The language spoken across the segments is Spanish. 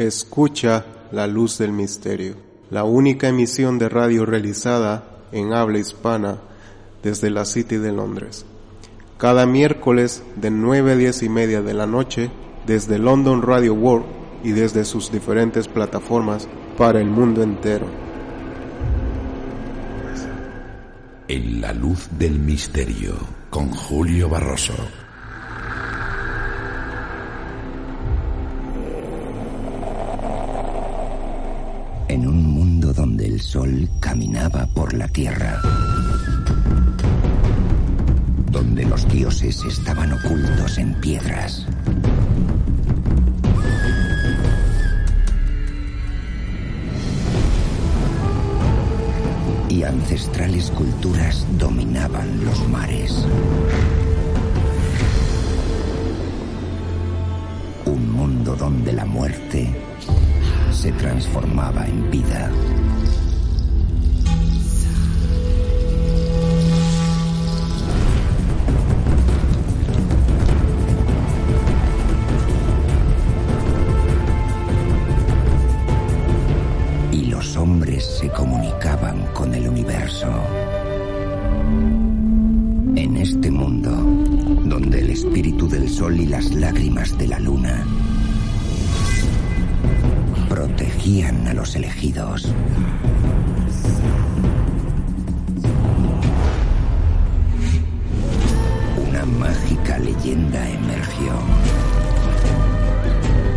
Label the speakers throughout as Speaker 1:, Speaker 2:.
Speaker 1: Escucha la luz del misterio, la única emisión de radio realizada en habla hispana desde la City de Londres. Cada miércoles de 9 a 10 y media de la noche desde London Radio World y desde sus diferentes plataformas para el mundo entero.
Speaker 2: En la luz del misterio con Julio Barroso.
Speaker 3: Caminaba por la tierra, donde los dioses estaban ocultos en piedras, y ancestrales culturas dominaban los mares. Un mundo donde la muerte se transformaba en vida. Hombres se comunicaban con el universo. En este mundo, donde el espíritu del sol y las lágrimas de la luna protegían a los elegidos. Una mágica leyenda emergió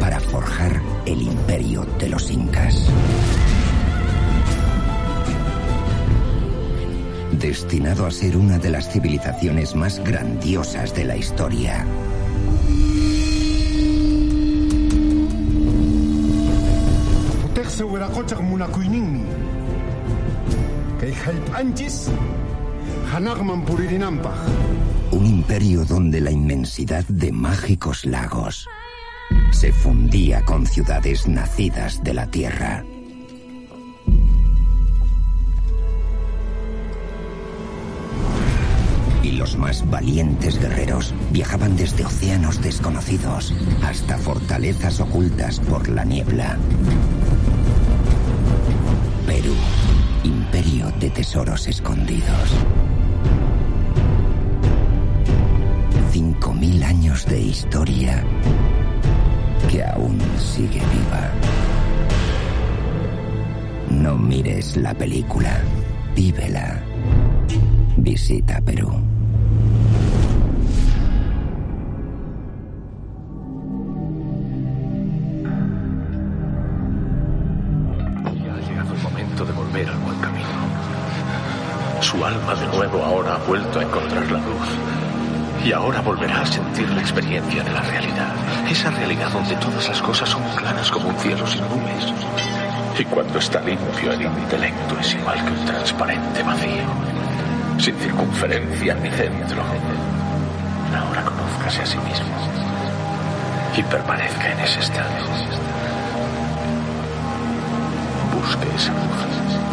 Speaker 3: para forjar el imperio de los incas. Destinado a ser una de las civilizaciones más grandiosas de la historia. Un imperio donde la inmensidad de mágicos lagos se fundía con ciudades nacidas de la tierra. Valientes guerreros viajaban desde océanos desconocidos hasta fortalezas ocultas por la niebla. Perú, imperio de tesoros escondidos. Cinco mil años de historia que aún sigue viva. No mires la película, vívela. Visita Perú.
Speaker 4: De nuevo ahora ha vuelto a encontrar la luz. Y ahora volverá a sentir la experiencia de la realidad. Esa realidad donde todas las cosas son claras como un cielo sin nubes. Y cuando está limpio el intelecto es igual que un transparente vacío. Sin circunferencia ni centro. Ahora conózcase a sí mismo. Y permanezca en ese estado. Busque esa luz.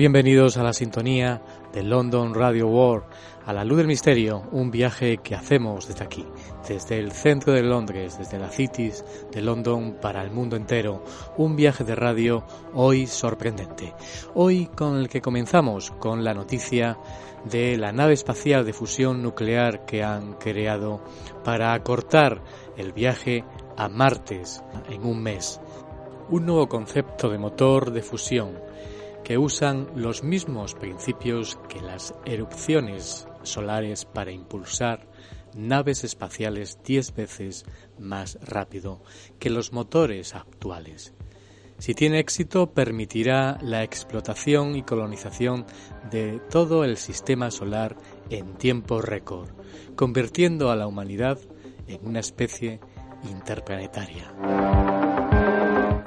Speaker 5: Bienvenidos a la sintonía de London Radio World, a la luz del misterio, un viaje que hacemos desde aquí, desde el centro de Londres, desde la cities de London para el mundo entero, un viaje de radio hoy sorprendente. Hoy con el que comenzamos con la noticia de la nave espacial de fusión nuclear que han creado para acortar el viaje a Martes en un mes. Un nuevo concepto de motor de fusión que usan los mismos principios que las erupciones solares para impulsar naves espaciales 10 veces más rápido que los motores actuales. Si tiene éxito, permitirá la explotación y colonización de todo el sistema solar en tiempo récord, convirtiendo a la humanidad en una especie interplanetaria.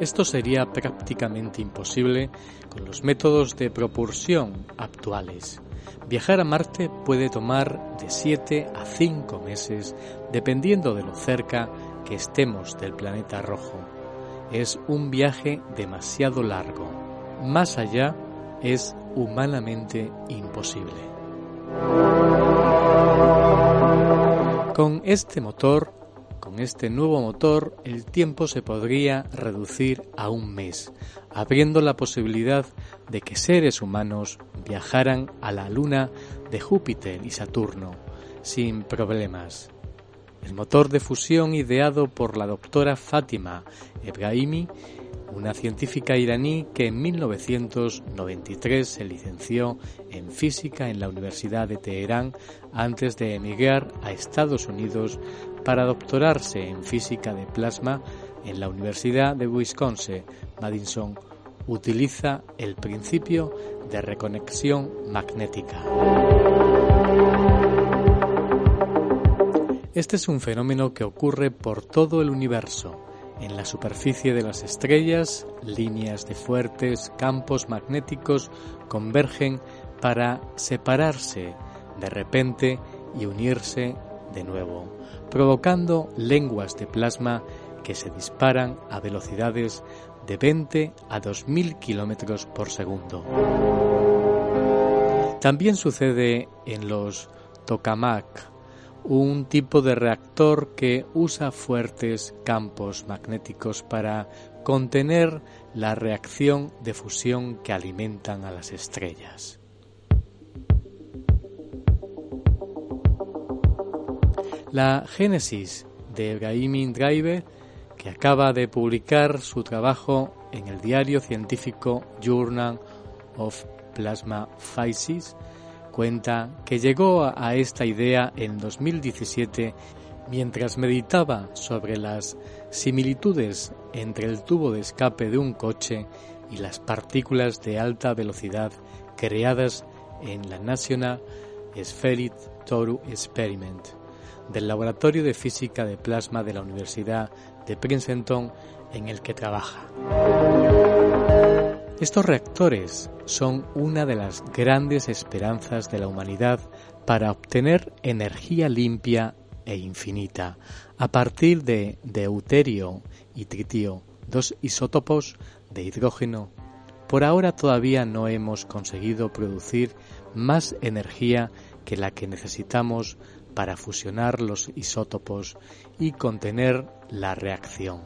Speaker 5: Esto sería prácticamente imposible con los métodos de propulsión actuales. Viajar a Marte puede tomar de 7 a 5 meses dependiendo de lo cerca que estemos del planeta rojo. Es un viaje demasiado largo. Más allá es humanamente imposible. Con este motor con este nuevo motor el tiempo se podría reducir a un mes, abriendo la posibilidad de que seres humanos viajaran a la Luna de Júpiter y Saturno sin problemas. El motor de fusión ideado por la doctora Fátima Ebrahimi, una científica iraní que en 1993 se licenció en física en la Universidad de Teherán antes de emigrar a Estados Unidos para doctorarse en física de plasma en la Universidad de Wisconsin, Madison, utiliza el principio de reconexión magnética. Este es un fenómeno que ocurre por todo el universo. En la superficie de las estrellas, líneas de fuertes campos magnéticos convergen para separarse de repente y unirse de nuevo provocando lenguas de plasma que se disparan a velocidades de 20 a 2000 kilómetros por segundo. También sucede en los tokamak, un tipo de reactor que usa fuertes campos magnéticos para contener la reacción de fusión que alimentan a las estrellas. La génesis de Ebrahim Driver, que acaba de publicar su trabajo en el diario científico Journal of Plasma Physics, cuenta que llegó a esta idea en 2017 mientras meditaba sobre las similitudes entre el tubo de escape de un coche y las partículas de alta velocidad creadas en la National Spheric Toru Experiment del Laboratorio de Física de Plasma de la Universidad de Princeton en el que trabaja. Estos reactores son una de las grandes esperanzas de la humanidad para obtener energía limpia e infinita a partir de deuterio y tritio, dos isótopos de hidrógeno. Por ahora todavía no hemos conseguido producir más energía que la que necesitamos para fusionar los isótopos y contener la reacción.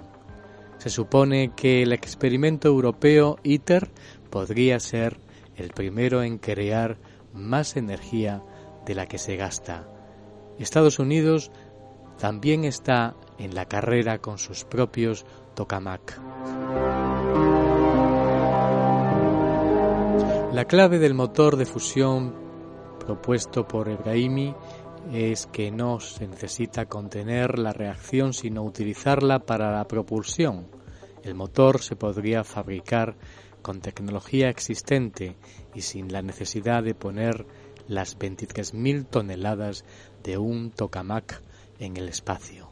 Speaker 5: Se supone que el experimento europeo ITER podría ser el primero en crear más energía de la que se gasta. Estados Unidos también está en la carrera con sus propios tokamak. La clave del motor de fusión propuesto por Ebrahimi es que no se necesita contener la reacción sino utilizarla para la propulsión. El motor se podría fabricar con tecnología existente y sin la necesidad de poner las 23.000 toneladas de un tokamak en el espacio.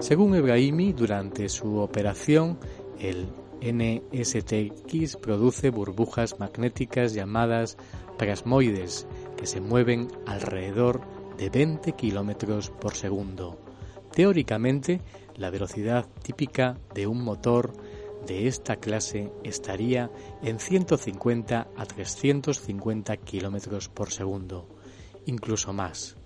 Speaker 5: Según Ebrahimi, durante su operación, el NSTX produce burbujas magnéticas llamadas que se mueven alrededor de 20 kilómetros por segundo. Teóricamente, la velocidad típica de un motor de esta clase estaría en 150 a 350 kilómetros por segundo, incluso más.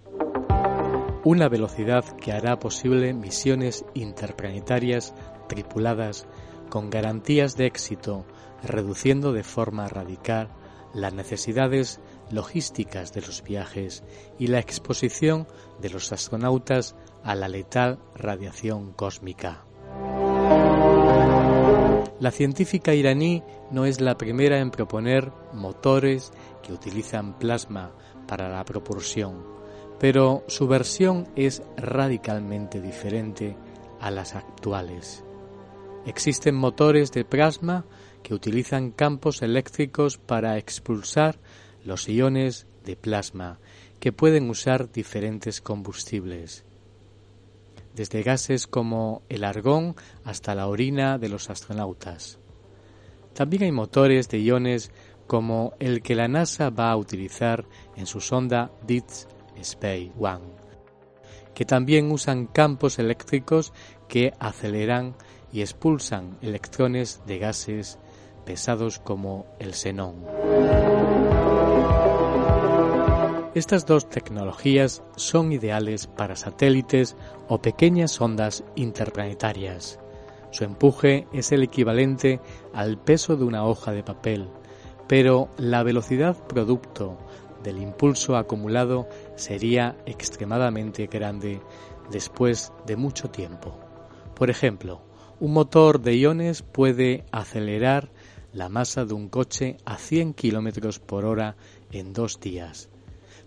Speaker 5: Una velocidad que hará posible misiones interplanetarias tripuladas con garantías de éxito, reduciendo de forma radical las necesidades logísticas de los viajes y la exposición de los astronautas a la letal radiación cósmica. La científica iraní no es la primera en proponer motores que utilizan plasma para la propulsión, pero su versión es radicalmente diferente a las actuales. Existen motores de plasma que utilizan campos eléctricos para expulsar los iones de plasma, que pueden usar diferentes combustibles, desde gases como el argón hasta la orina de los astronautas. También hay motores de iones como el que la NASA va a utilizar en su sonda Deep Space One, que también usan campos eléctricos que aceleran y expulsan electrones de gases pesados como el xenón. Estas dos tecnologías son ideales para satélites o pequeñas ondas interplanetarias. Su empuje es el equivalente al peso de una hoja de papel, pero la velocidad producto del impulso acumulado sería extremadamente grande después de mucho tiempo. Por ejemplo, un motor de iones puede acelerar la masa de un coche a 100 km por hora en dos días.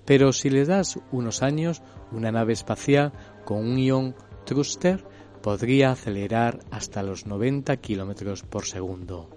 Speaker 5: Pero si le das unos años, una nave espacial con un ion thruster podría acelerar hasta los 90 km por segundo.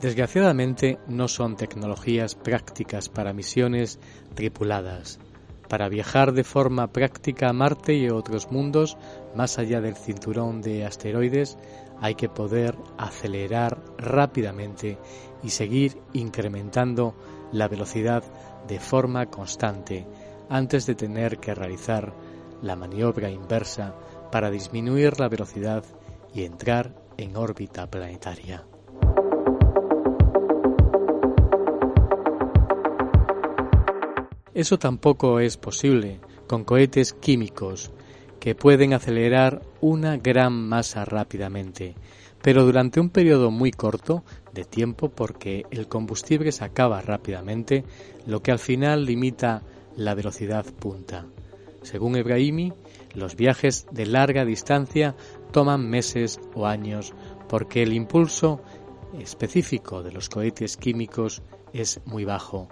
Speaker 5: Desgraciadamente no son tecnologías prácticas para misiones tripuladas. Para viajar de forma práctica a Marte y otros mundos, más allá del cinturón de asteroides, hay que poder acelerar rápidamente y seguir incrementando la velocidad de forma constante antes de tener que realizar la maniobra inversa para disminuir la velocidad y entrar en órbita planetaria. Eso tampoco es posible con cohetes químicos que pueden acelerar una gran masa rápidamente, pero durante un periodo muy corto de tiempo porque el combustible se acaba rápidamente, lo que al final limita la velocidad punta. Según Ebrahimi, los viajes de larga distancia toman meses o años porque el impulso específico de los cohetes químicos es muy bajo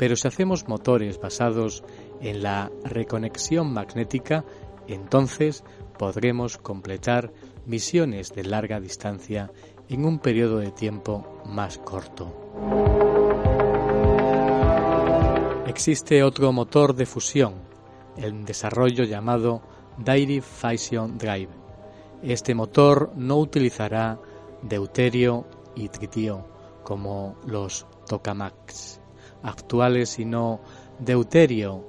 Speaker 5: pero si hacemos motores basados en la reconexión magnética, entonces podremos completar misiones de larga distancia en un periodo de tiempo más corto. Existe otro motor de fusión, el desarrollo llamado Direct Fission Drive. Este motor no utilizará deuterio y tritio como los tokamaks actuales, sino deuterio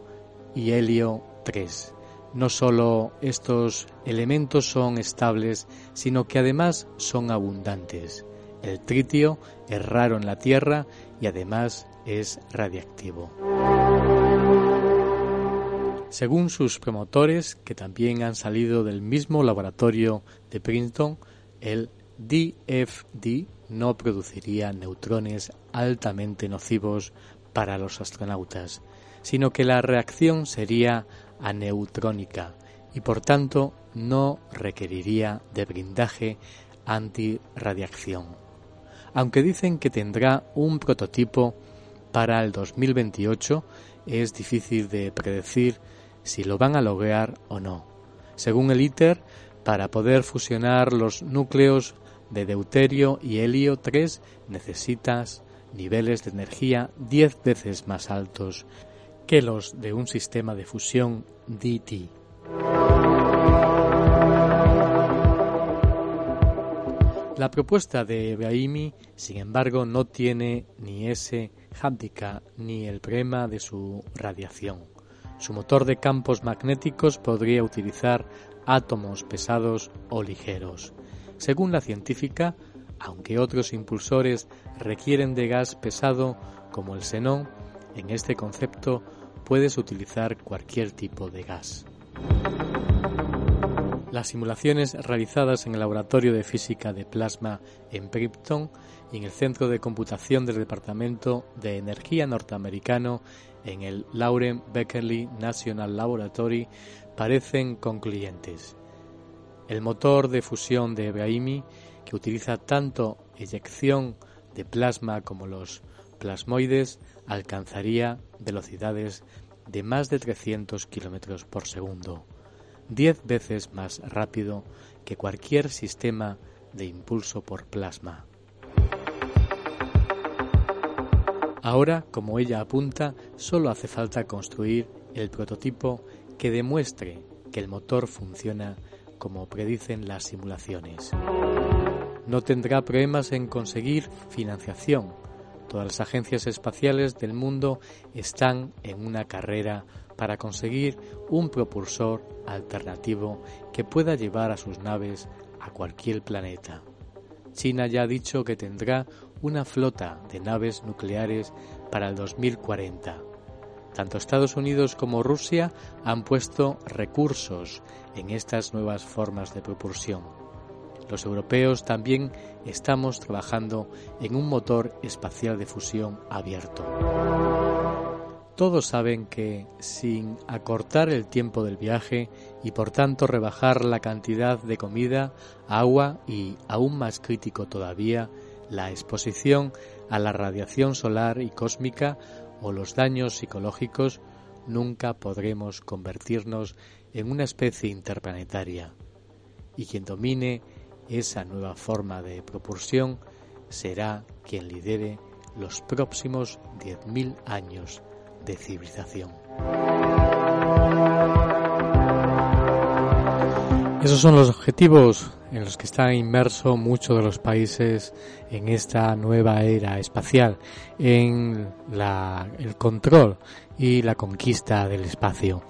Speaker 5: y helio 3. No solo estos elementos son estables, sino que además son abundantes. El tritio es raro en la Tierra y además es radiactivo. Según sus promotores, que también han salido del mismo laboratorio de Princeton, el DFD no produciría neutrones altamente nocivos para los astronautas, sino que la reacción sería aneutrónica y por tanto no requeriría de blindaje antirradiación. Aunque dicen que tendrá un prototipo para el 2028, es difícil de predecir si lo van a lograr o no. Según el ITER, para poder fusionar los núcleos de deuterio y helio 3 necesitas niveles de energía 10 veces más altos que de un sistema de fusión DT. La propuesta de Ebrahimi, sin embargo, no tiene ni ese handicap ni el problema de su radiación. Su motor de campos magnéticos podría utilizar átomos pesados o ligeros. Según la científica, aunque otros impulsores requieren de gas pesado como el xenón, en este concepto puedes utilizar cualquier tipo de gas. Las simulaciones realizadas en el Laboratorio de Física de Plasma en Princeton y en el Centro de Computación del Departamento de Energía norteamericano en el Lauren Beckerly National Laboratory parecen concluyentes. El motor de fusión de Brahimi, que utiliza tanto eyección de plasma como los plasmoides, alcanzaría velocidades de más de 300 km por segundo diez veces más rápido que cualquier sistema de impulso por plasma. Ahora, como ella apunta, solo hace falta construir el prototipo que demuestre que el motor funciona como predicen las simulaciones. No tendrá problemas en conseguir financiación. Todas las agencias espaciales del mundo están en una carrera para conseguir un propulsor alternativo que pueda llevar a sus naves a cualquier planeta. China ya ha dicho que tendrá una flota de naves nucleares para el 2040. Tanto Estados Unidos como Rusia han puesto recursos en estas nuevas formas de propulsión. Los europeos también estamos trabajando en un motor espacial de fusión abierto. Todos saben que, sin acortar el tiempo del viaje y por tanto rebajar la cantidad de comida, agua y, aún más crítico todavía, la exposición a la radiación solar y cósmica o los daños psicológicos, nunca podremos convertirnos en una especie interplanetaria. Y quien domine esa nueva forma de propulsión será quien lidere los próximos 10.000 años de civilización. Esos son los objetivos en los que están inmersos muchos de los países en esta nueva era espacial, en el control y la conquista del espacio.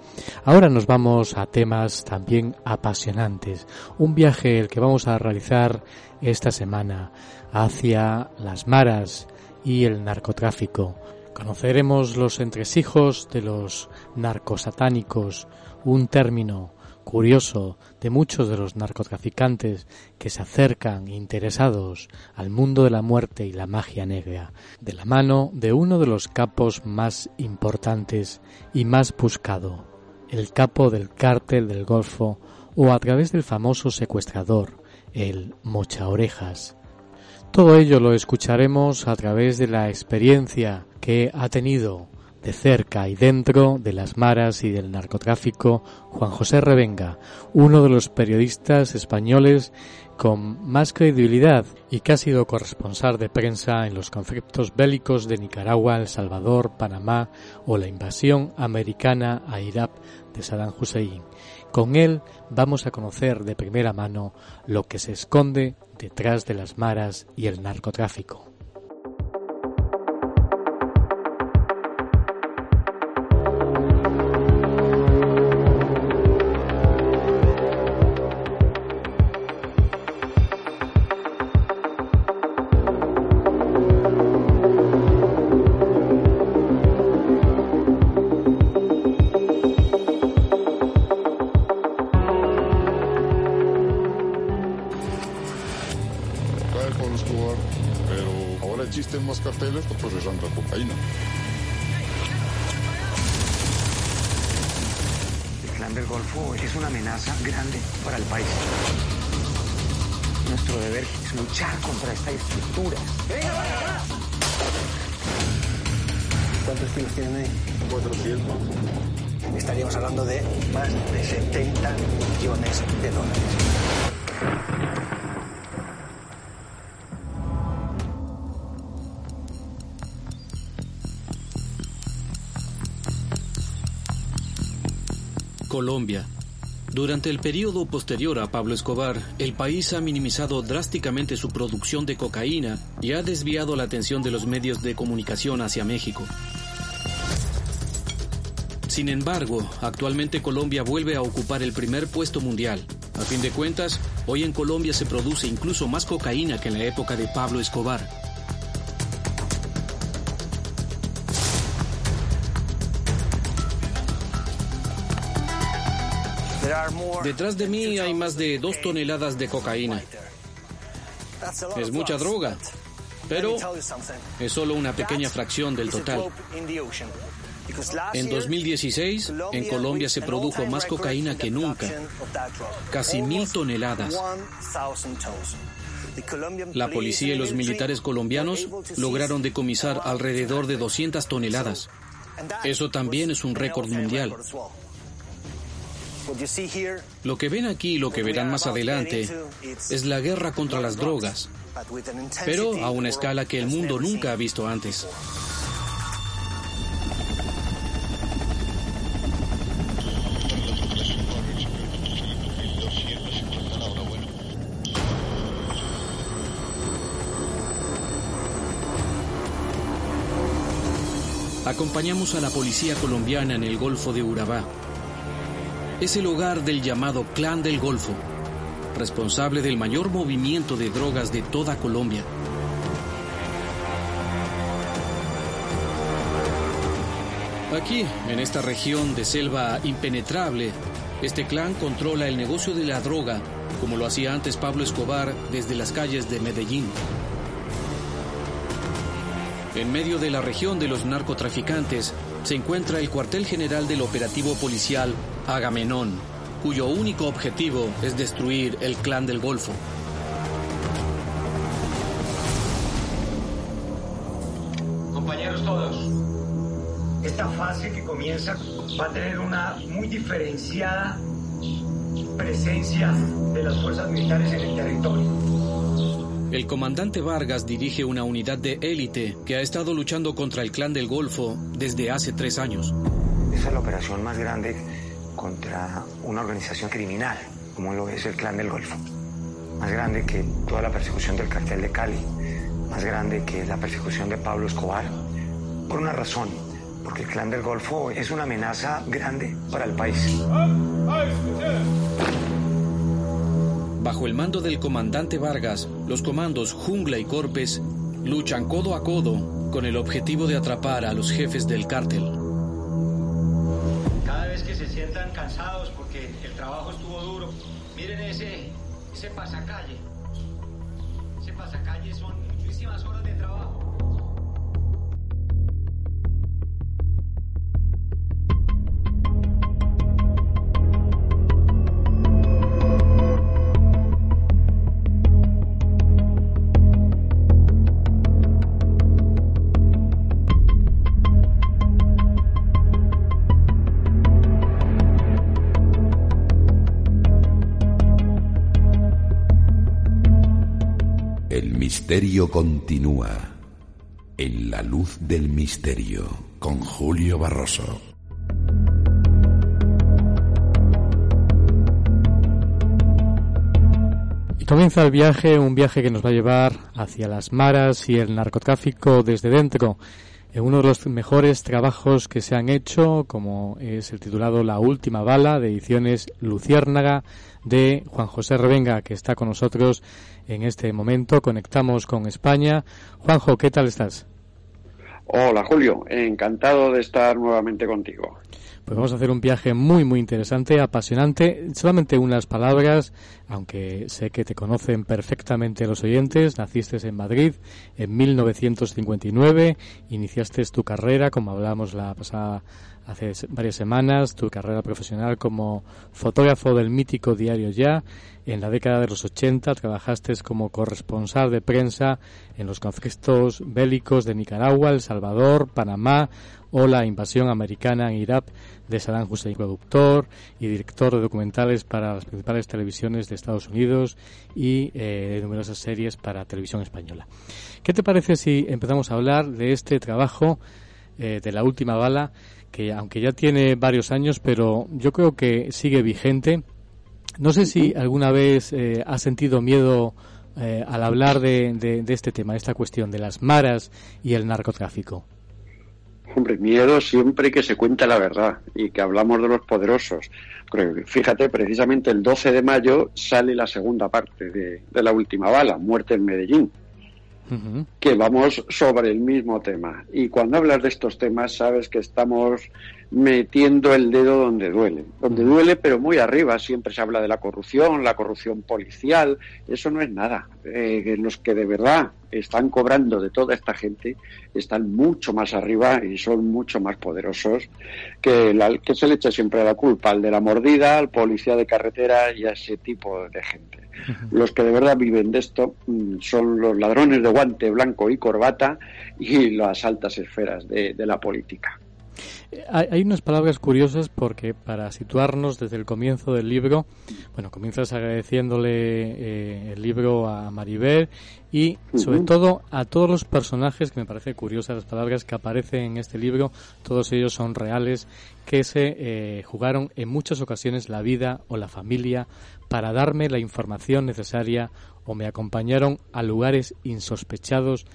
Speaker 5: Ahora nos vamos a temas también apasionantes. Un viaje el que vamos a realizar esta semana hacia las maras y el narcotráfico. Conoceremos los entresijos de los narcosatánicos, un término curioso de muchos de los narcotraficantes que se acercan interesados al mundo de la muerte y la magia negra, de la mano de uno de los capos más importantes y más buscado, el capo del cártel del Golfo o a través del famoso secuestrador, el Mocha Orejas. Todo ello lo escucharemos a través de la experiencia que ha tenido de cerca y dentro de las maras y del narcotráfico Juan José Revenga, uno de los periodistas españoles con más credibilidad y que ha sido corresponsal de prensa en los conflictos bélicos de Nicaragua, El Salvador, Panamá o la invasión americana a Irak de Saddam Hussein. Con él vamos a conocer de primera mano lo que se esconde detrás de las maras y el narcotráfico.
Speaker 6: Colombia. Durante el periodo posterior a Pablo Escobar, el país ha minimizado drásticamente su producción de cocaína y ha desviado la atención de los medios de comunicación hacia México. Sin embargo, actualmente Colombia vuelve a ocupar el primer puesto mundial. A fin de cuentas, hoy en Colombia se produce incluso más cocaína que en la época de Pablo Escobar. Detrás de mí hay más de dos toneladas de cocaína. Es mucha droga, pero es solo una pequeña fracción del total. En 2016, en Colombia se produjo más cocaína que nunca, casi mil toneladas. La policía y los militares colombianos lograron decomisar alrededor de 200 toneladas. Eso también es un récord mundial. Lo que ven aquí y lo que verán más adelante es la guerra contra las drogas, pero a una escala que el mundo nunca ha visto antes. Acompañamos a la policía colombiana en el Golfo de Urabá. Es el hogar del llamado Clan del Golfo, responsable del mayor movimiento de drogas de toda Colombia. Aquí, en esta región de selva impenetrable, este clan controla el negocio de la droga, como lo hacía antes Pablo Escobar desde las calles de Medellín. En medio de la región de los narcotraficantes se encuentra el cuartel general del operativo policial Agamenón, cuyo único objetivo es destruir el clan del Golfo.
Speaker 7: Compañeros todos, esta fase que comienza va a tener una muy diferenciada presencia de las fuerzas militares en el territorio.
Speaker 6: El comandante Vargas dirige una unidad de élite que ha estado luchando contra el clan del Golfo desde hace tres años.
Speaker 8: Esa es la operación más grande contra una organización criminal, como lo es el clan del Golfo. Más grande que toda la persecución del cartel de Cali, más grande que la persecución de Pablo Escobar. Por una razón, porque el clan del Golfo es una amenaza grande para el país.
Speaker 6: Bajo el mando del comandante Vargas, los comandos Jungla y Corpes luchan codo a codo con el objetivo de atrapar a los jefes del cártel.
Speaker 7: Vez que se sientan cansados porque el trabajo estuvo duro, miren ese, ese pasacalle. Ese pasacalle son muchísimas horas de trabajo.
Speaker 2: Misterio continúa en la luz del misterio con Julio Barroso.
Speaker 5: Y comienza el viaje, un viaje que nos va a llevar hacia las maras y el narcotráfico desde dentro. En uno de los mejores trabajos que se han hecho, como es el titulado La última bala de ediciones Luciérnaga de Juan José Revenga, que está con nosotros en este momento. Conectamos con España. Juanjo, ¿qué tal estás?
Speaker 9: Hola Julio, encantado de estar nuevamente contigo.
Speaker 5: Pues vamos a hacer un viaje muy, muy interesante, apasionante. Solamente unas palabras, aunque sé que te conocen perfectamente los oyentes. Naciste en Madrid en 1959, iniciaste tu carrera, como hablábamos la pasada hace varias semanas, tu carrera profesional como fotógrafo del mítico diario Ya. En la década de los 80 trabajaste como corresponsal de prensa en los conflictos bélicos de Nicaragua, El Salvador, Panamá o la invasión americana en Irak de Saddam Hussein, productor y director de documentales para las principales televisiones de Estados Unidos y eh, de numerosas series para televisión española. ¿Qué te parece si empezamos a hablar de este trabajo eh, de la última bala que aunque ya tiene varios años, pero yo creo que sigue vigente. No sé si alguna vez eh, has sentido miedo eh, al hablar de, de, de, este tema, esta cuestión de las maras y el narcotráfico.
Speaker 9: Hombre, miedo siempre que se cuenta la verdad y que hablamos de los poderosos. fíjate, precisamente el 12 de mayo sale la segunda parte de, de la última bala, Muerte en Medellín que vamos sobre el mismo tema. Y cuando hablas de estos temas, sabes que estamos metiendo el dedo donde duele. Donde duele, pero muy arriba. Siempre se habla de la corrupción, la corrupción policial. Eso no es nada. Eh, los que de verdad están cobrando de toda esta gente están mucho más arriba y son mucho más poderosos que, la, que se le echa siempre la culpa al de la mordida, al policía de carretera y a ese tipo de gente. Los que de verdad viven de esto mm, son los ladrones de guante blanco y corbata y las altas esferas de, la política.
Speaker 5: Hay unas palabras curiosas porque para situarnos desde el comienzo del libro, bueno, comienzas agradeciéndole eh, el libro a Maribel y sobre todo a todos los personajes, que me parece curiosas las palabras que aparecen en este libro, todos ellos son reales, que se eh, jugaron en muchas ocasiones la vida o la familia para darme la información necesaria o me acompañaron a lugares insospechados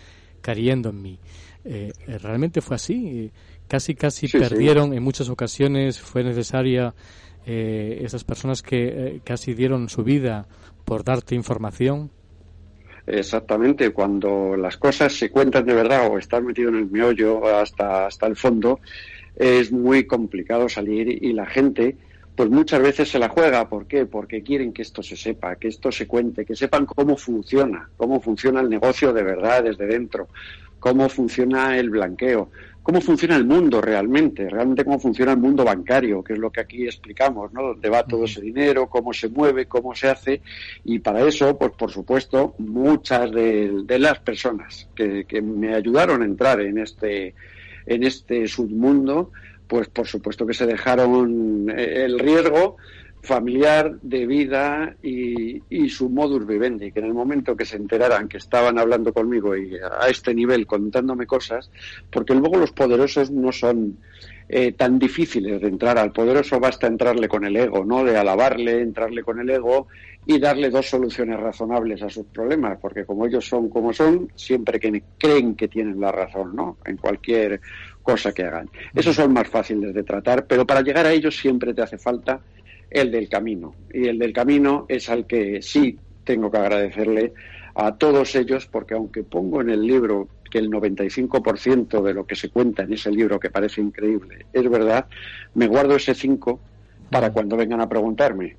Speaker 5: creyendo en mí. Eh, realmente fue así. Casi, casi perdieron en muchas ocasiones. Fue necesaria eh, esas personas que casi dieron su vida por darte información.
Speaker 9: Exactamente, cuando las cosas se cuentan de verdad o estás metido en el meollo hasta, hasta el fondo, es muy complicado salir y la gente pues muchas veces se la juega. ¿Por qué? Porque quieren que esto se sepa, que esto se cuente, que sepan cómo funciona, cómo funciona el negocio de verdad desde dentro, cómo funciona el blanqueo, cómo funciona el mundo realmente, realmente cómo funciona el mundo bancario, que es lo que aquí explicamos, ¿no? Dónde va todo ese dinero, cómo se mueve, cómo se hace, y para eso, pues por supuesto, muchas de, las personas que, que me ayudaron a entrar en este en este submundo, pues por supuesto que se dejaron eh, el riesgo familiar de vida y, su modus vivendi, que en el momento que se enteraran que estaban hablando conmigo y a este nivel contándome cosas, porque luego los poderosos no son eh, tan difíciles de entrar al poderoso, basta entrarle con el ego, ¿no? De alabarle, entrarle con el ego y darle dos soluciones razonables a sus problemas, porque como ellos son como son, siempre que creen que tienen la razón, ¿no? En cualquier cosa que hagan. Esos son más fáciles de tratar, pero para llegar a ellos siempre te hace falta el del camino. Y el del camino es al que sí tengo que agradecerle a todos ellos, porque aunque pongo en el libro que el 95% de lo que se cuenta en ese libro, que parece increíble, es verdad, me guardo ese 5 para cuando vengan a preguntarme.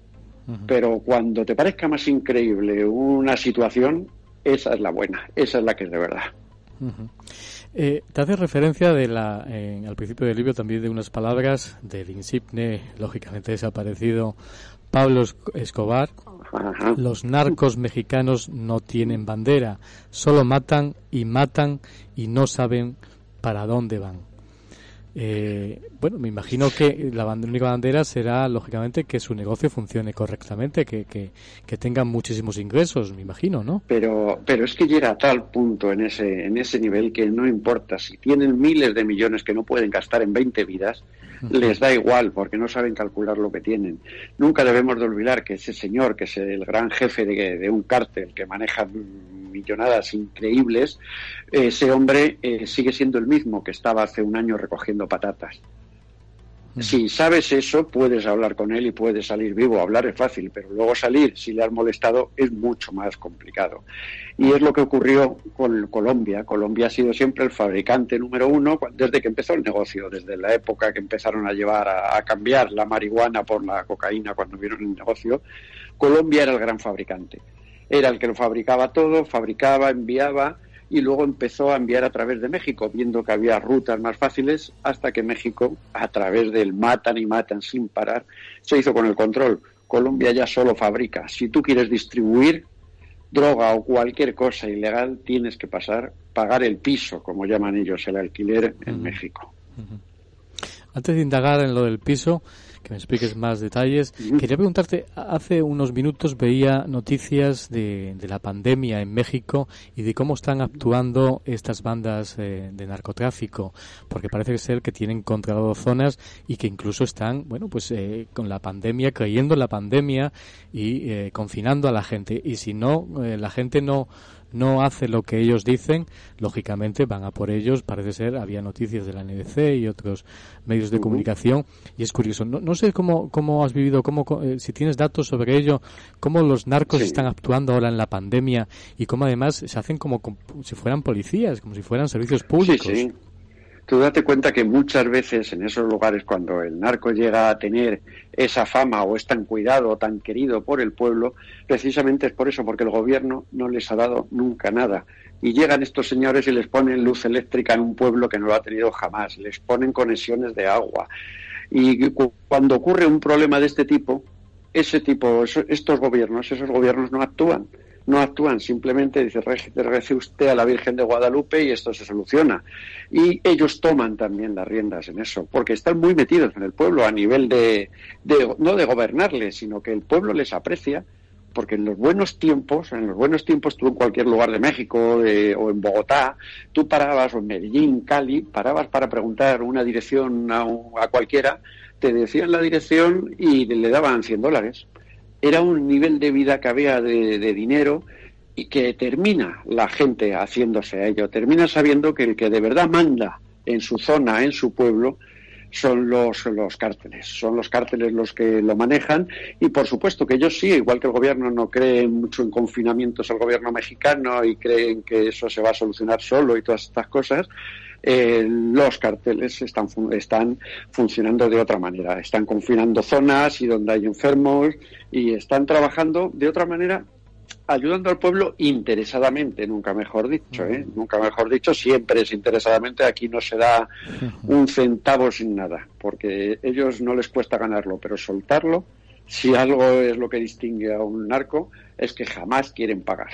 Speaker 9: Pero cuando te parezca más increíble una situación, esa es la buena, esa es la que es de verdad.
Speaker 5: Eh, te hace referencia de la, al principio del libro también de unas palabras del insigne, lógicamente desaparecido, Pablo Escobar. Los narcos mexicanos no tienen bandera, solo matan y matan y no saben para dónde van. Eh, bueno, me imagino que la única bandera será, lógicamente, que su negocio funcione correctamente, que, que, que tengan muchísimos ingresos, me imagino, ¿no?
Speaker 9: Pero, pero es que llega a tal punto en ese, en ese nivel que no importa si tienen miles de millones que no pueden gastar en 20 vidas, les da igual porque no saben calcular lo que tienen. Nunca debemos de olvidar que ese señor, que es el gran jefe de, de un cártel que maneja millonadas increíbles, ese hombre eh, sigue siendo el mismo que estaba hace un año recogiendo patatas. Mm. Si sabes eso, puedes hablar con él y puedes salir vivo. Hablar es fácil, pero luego salir, si le has molestado, es mucho más complicado. Y es lo que ocurrió con Colombia. Colombia ha sido siempre el fabricante número uno desde que empezó el negocio, desde la época que empezaron a llevar a, cambiar la marihuana por la cocaína cuando vieron el negocio. Colombia era el gran fabricante. Era el que lo fabricaba todo, fabricaba, enviaba y luego empezó a enviar a través de México, viendo que había rutas más fáciles, hasta que México, a través del matan y matan sin parar, se hizo con el control. Colombia ya solo fabrica. Si tú quieres distribuir droga o cualquier cosa ilegal, tienes que pasar, pagar el piso, como llaman ellos, el alquiler en México.
Speaker 5: Antes de indagar en lo del piso, que me expliques más detalles. Quería preguntarte, hace unos minutos veía noticias de, la pandemia en México y de cómo están actuando estas bandas eh, de narcotráfico, porque parece ser que tienen controlado zonas y que incluso están, bueno, pues eh, con la pandemia, creyendo en la pandemia y eh, confinando a la gente. Y si no, la gente no no hace lo que ellos dicen, lógicamente van a por ellos. Parece ser, había noticias de la NBC y otros medios de comunicación. Y es curioso. No, no sé cómo, cómo has vivido, cómo, eh, si tienes datos sobre ello, cómo los narcos están actuando ahora en la pandemia y cómo además se hacen como, si fueran policías, como si fueran servicios públicos.
Speaker 9: Tú date cuenta que muchas veces en esos lugares cuando el narco llega a tener esa fama o es tan cuidado o tan querido por el pueblo, precisamente es por eso, porque el gobierno no les ha dado nunca nada. Y llegan estos señores y les ponen luz eléctrica en un pueblo que no lo ha tenido jamás, les ponen conexiones de agua. Y cuando ocurre un problema de este tipo, ese tipo, estos gobiernos, esos gobiernos no actúan no actúan, simplemente dice, rece usted a la Virgen de Guadalupe y esto se soluciona. Y ellos toman también las riendas en eso, porque están muy metidos en el pueblo a nivel de, no de gobernarles, sino que el pueblo les aprecia, porque en los buenos tiempos, en los buenos tiempos tú en cualquier lugar de México o en Bogotá, tú parabas, o en Medellín, Cali, parabas para preguntar una dirección a, a cualquiera, te decían la dirección y le daban 100 dólares era un nivel de vida que había de, dinero y que termina la gente haciéndose a ello, termina sabiendo que el que de verdad manda en su zona, en su pueblo, son los, los cárteles, son los cárteles los que lo manejan y por supuesto que ellos sí, igual que el gobierno no cree mucho en confinamientos al gobierno mexicano y creen que eso se va a solucionar solo y todas estas cosas, eh, los carteles están, están funcionando de otra manera. Están confinando zonas y donde hay enfermos y están trabajando de otra manera ayudando al pueblo interesadamente, nunca mejor dicho, ¿eh? nunca mejor dicho, siempre es interesadamente, aquí no se da un centavo sin nada, porque ellos no les cuesta ganarlo, pero soltarlo, si algo es lo que distingue a un narco, es que jamás quieren pagar.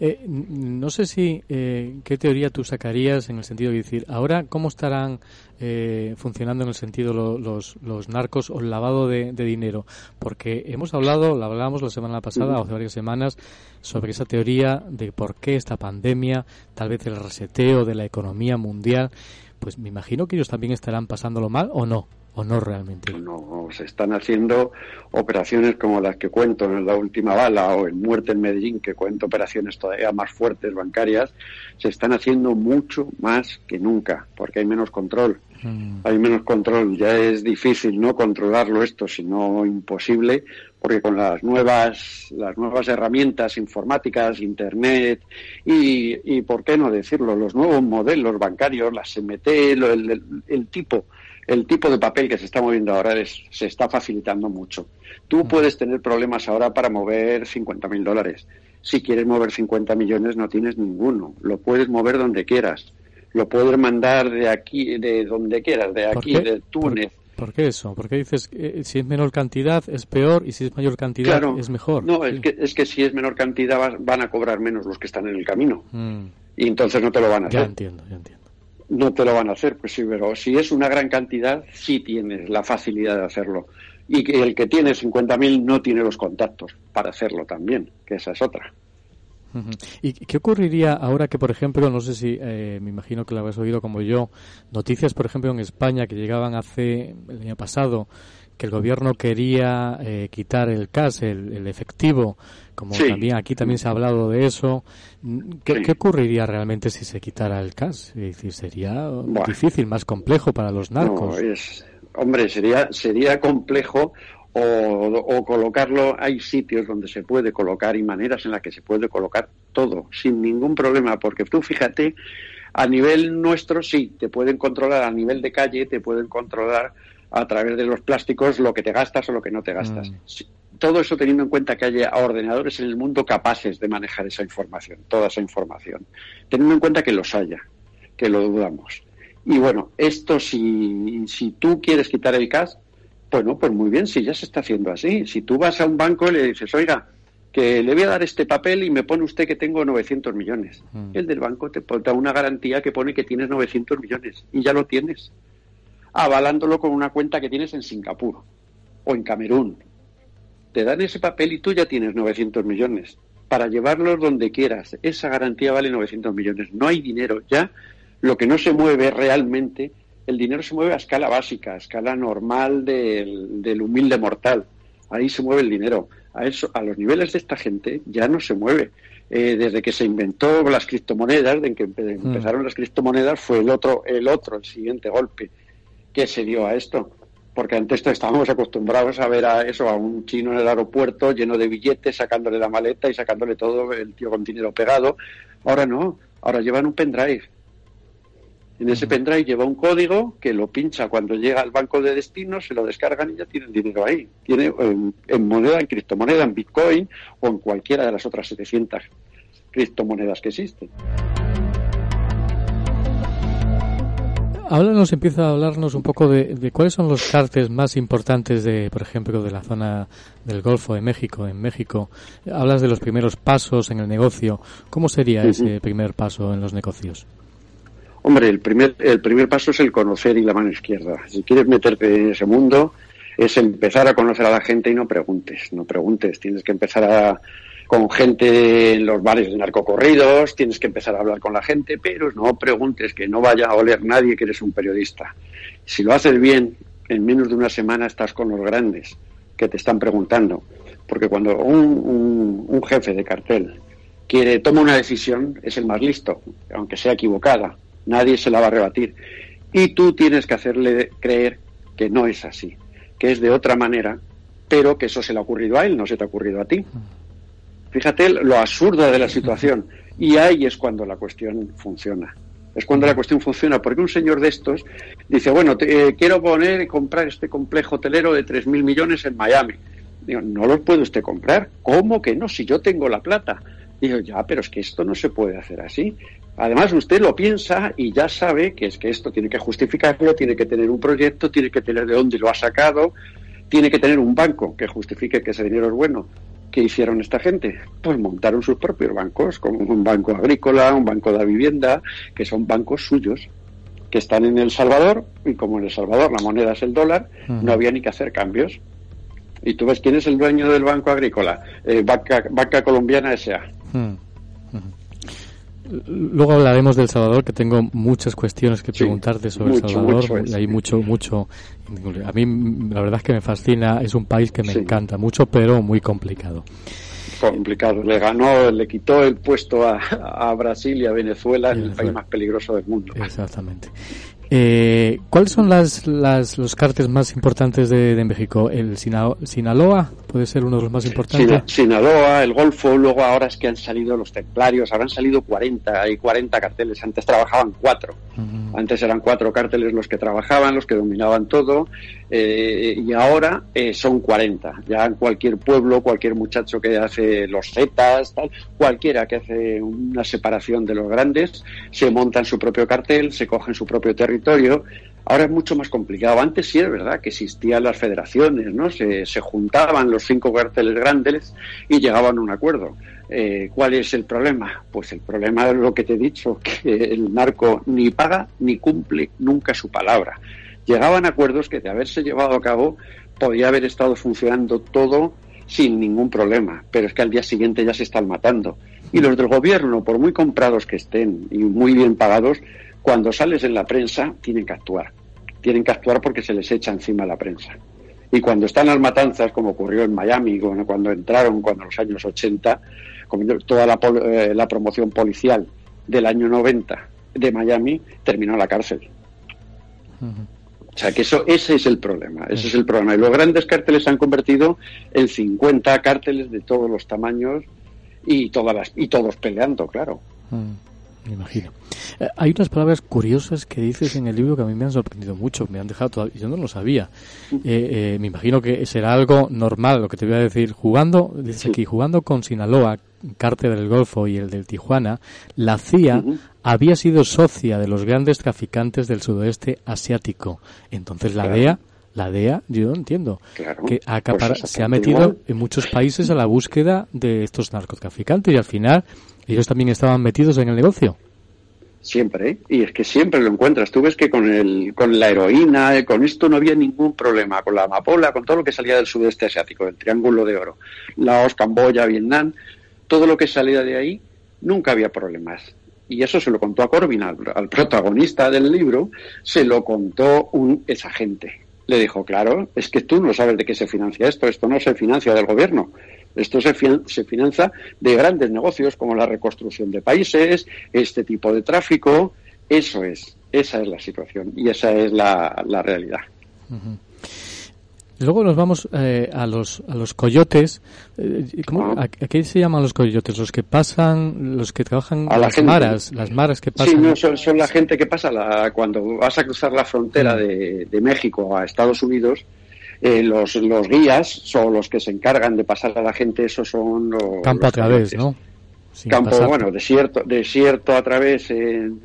Speaker 5: Eh, no sé si eh, qué teoría tú sacarías en el sentido de decir, ahora cómo estarán eh, funcionando en el sentido los, los narcos o el lavado de, dinero, porque hemos hablado, lo hablamos la semana pasada o hace varias semanas sobre esa teoría de por qué esta pandemia, tal vez el reseteo de la economía mundial, pues me imagino que ellos también estarán pasándolo mal o no o no realmente?
Speaker 9: No, se están haciendo operaciones como las que cuento en la última bala o en Muerte en Medellín, que cuento operaciones todavía más fuertes bancarias, se están haciendo mucho más que nunca, porque hay menos control. Mm. Hay menos control, ya es difícil no controlarlo esto, sino imposible, porque con las nuevas, las nuevas herramientas informáticas, internet y, y por qué no decirlo, los nuevos modelos bancarios, la SMT, el, el tipo el tipo de papel que se está moviendo ahora es, se está facilitando mucho. Tú puedes tener problemas ahora para mover 50.000 dólares. Si quieres mover 50 millones no tienes ninguno. Lo puedes mover donde quieras. Lo puedes mandar de aquí, de donde quieras, de aquí, de Túnez.
Speaker 5: ¿Por, qué eso? Porque dices que eh, si es menor cantidad es peor y si es mayor cantidad es mejor.
Speaker 9: No, es, que, es que si es menor cantidad van a cobrar menos los que están en el camino. Mm. Y entonces no te lo van a hacer.
Speaker 5: Ya entiendo, ya entiendo
Speaker 9: no te lo van a hacer, pues sí, pero si es una gran cantidad, sí tienes la facilidad de hacerlo. Y que el que tiene 50.000 no tiene los contactos para hacerlo también, que esa es otra.
Speaker 5: ¿Y qué ocurriría ahora que, por ejemplo, no sé si, eh, me imagino que lo habrás oído como yo, noticias, por ejemplo, en España que llegaban hace el año pasado, que el gobierno quería eh, quitar el CAS, el, efectivo, como también aquí también se ha hablado de eso. ¿Qué, ocurriría realmente si se quitara el CAS? Es decir, sería difícil, más complejo para los narcos.
Speaker 9: es, hombre, sería, sería complejo o, o, colocarlo. Hay sitios donde se puede colocar y maneras en las que se puede colocar todo, sin ningún problema, porque tú fíjate, a nivel nuestro sí, te pueden controlar, a nivel de calle te pueden controlar a través de los plásticos lo que te gastas o lo que no te gastas. Mm. Todo eso teniendo en cuenta que haya ordenadores en el mundo capaces de manejar esa información, toda esa información. Teniendo en cuenta que los haya, que lo dudamos. Y bueno, esto si, si tú quieres quitar el cash, bueno, pues muy bien, si ya se está haciendo así. Si tú vas a un banco y le dices, oiga, que le voy a dar este papel y me pone usted que tengo 900 millones. Mm. El del banco te da una garantía que pone que tienes 900 millones y ya lo tienes avalándolo con una cuenta que tienes en Singapur o en Camerún. Te dan ese papel y tú ya tienes 900 millones para llevarlos donde quieras. Esa garantía vale 900 millones. No hay dinero. Ya lo que no se mueve realmente, el dinero se mueve a escala básica, a escala normal del, del humilde mortal. Ahí se mueve el dinero. A, eso, a los niveles de esta gente ya no se mueve. eh, desde que se inventó las criptomonedas, de que mm. empezaron las criptomonedas, fue el otro, el otro, el siguiente golpe que se dio a esto. Porque antes estábamos acostumbrados a ver a eso, a un chino en el aeropuerto lleno de billetes, sacándole la maleta y sacándole todo el tío con dinero pegado. Ahora no, ahora llevan un pendrive. En ese pendrive lleva un código que lo pincha cuando llega al banco de destino, se lo descargan y ya tienen dinero ahí. Tiene en, moneda, en criptomoneda, en Bitcoin o en cualquiera de las otras 700 criptomonedas que existen.
Speaker 5: Ahora nos empieza a hablarnos un poco de, cuáles son los cartes más importantes de, por ejemplo, de la zona del Golfo de México. En México hablas de los primeros pasos en el negocio. ¿Cómo sería ese primer paso en los negocios?
Speaker 9: Hombre, el primer, el primer paso es el conocer y la mano izquierda. Si quieres meterte en ese mundo, es empezar a conocer a la gente y no preguntes, no preguntes. Tienes que empezar a, con gente en los bares de narcocorridos, tienes que empezar a hablar con la gente, pero no preguntes, que no vaya a oler nadie que eres un periodista. Si lo haces bien, en menos de una semana estás con los grandes que te están preguntando. Porque cuando un, un jefe de cartel quiere, toma una decisión, es el más listo, aunque sea equivocada nadie se la va a rebatir. Y tú tienes que hacerle creer que no es así, que es de otra manera, pero que eso se le ha ocurrido a él, no se te ha ocurrido a ti. Fíjate lo absurdo de la situación. Y ahí es cuando la cuestión funciona. Es cuando la cuestión funciona, porque un señor de estos dice, bueno, eh, quiero poner y comprar este complejo hotelero de 3.000 millones en Miami. Digo, no lo puede usted comprar. ¿Cómo que no? Si yo tengo la plata. Digo, ya, pero es que esto no se puede hacer así. Además, usted lo piensa y ya sabe que es que esto tiene que justificarlo, tiene que tener un proyecto, tiene que tener de dónde lo ha sacado, tiene que tener un banco que justifique que ese dinero es bueno. ¿Qué hicieron esta gente? Pues montaron sus propios bancos, como un banco agrícola, un banco de vivienda, que son bancos suyos, que están en El Salvador, y como en El Salvador la moneda es el dólar, no había ni que hacer cambios. Y tú ves quién es el dueño del banco agrícola, eh, banca, Colombiana S.A.
Speaker 5: Luego hablaremos del Salvador, que tengo muchas cuestiones que preguntarte sobre El Salvador. hay mucho, mucho. A mí, la verdad es que me fascina. Es un país que me encanta mucho, pero muy complicado.
Speaker 9: Complicado. Le ganó, le quitó el puesto a, Brasil y a Venezuela, el país más peligroso del mundo.
Speaker 5: Exactamente. Eh, ¿Cuáles son las, las, los cárteles más importantes de, de México? ¿El Sinaloa puede ser uno de los más importantes?
Speaker 9: Sinaloa, el Golfo, luego ahora es que han salido los templarios, habrán salido 40, hay 40 carteles, antes trabajaban cuatro, antes eran cuatro cárteles los que trabajaban, los que dominaban todo, eh, y ahora eh, son 40. Ya en cualquier pueblo, cualquier muchacho que hace los zetas, tal, cualquiera que hace una separación de los grandes, se monta en su propio cartel, se cogen su propio territorio. Ahora es mucho más complicado. Antes sí es verdad que existían las federaciones, ¿no? Se, se juntaban los cinco carteles grandes y llegaban a un acuerdo. Eh, ¿Cuál es el problema? Pues el problema es lo que te he dicho, que el narco ni paga ni cumple nunca su palabra llegaban acuerdos que de haberse llevado a cabo podía haber estado funcionando todo sin ningún problema, pero es que al día siguiente ya se están matando. Y los del gobierno, por muy comprados que estén y muy bien pagados, cuando sales en la prensa tienen que actuar. Tienen que actuar porque se les echa encima la prensa. Y cuando están las matanzas, como ocurrió en Miami, cuando entraron, cuando en los años 80, toda la, eh, la promoción policial del año 90 de Miami terminó en la cárcel. O sea que eso, ese es el problema, ese es el problema. Y los grandes cárteles se han convertido en 50 cárteles de todos los tamaños y todas las y todos peleando, claro.
Speaker 5: Mm, me imagino. Eh, hay unas palabras curiosas que dices en el libro que a mí me han sorprendido mucho, me han dejado todavía, yo no lo sabía. Eh, eh, me imagino que será algo normal lo que te voy a decir. Jugando, dices aquí, jugando con Sinaloa, cártel del Golfo y el del Tijuana, la CIA había sido socia de los grandes traficantes del sudoeste asiático. Entonces la DEA, la DEA, yo no entiendo, que pues se ha metido en muchos países a la búsqueda de estos narcotraficantes y al final ellos también estaban metidos en el negocio.
Speaker 9: Siempre, ¿eh? y es que siempre lo encuentras. Tú ves que con, el, con la heroína, eh, con esto no había ningún problema, con la amapola, con todo lo que salía del sudeste asiático, del Triángulo de Oro, Laos, Camboya, Vietnam, todo lo que salía de ahí, nunca había problemas y eso se lo contó a Corbin, al, protagonista del libro, se lo contó un exagente. Le dijo, claro, es que tú no sabes de qué se financia esto, esto no se financia del gobierno. Esto se, se financia de grandes negocios como la reconstrucción de países, este tipo de tráfico. Eso es, esa es la situación y esa es la, la realidad.
Speaker 5: Luego nos vamos eh, a los a los coyotes. Eh, ¿cómo, a, qué se llaman los coyotes? Los que pasan, los que trabajan a las maras, las maras que pasan.
Speaker 9: Sí, no, son, la gente que pasa la, cuando vas a cruzar la frontera de, de México a Estados Unidos. Eh, los, los guías son los que se encargan de pasar a la gente, esos son los.
Speaker 5: Campo a través, ¿no?
Speaker 9: campo, bueno, desierto, desierto a través en,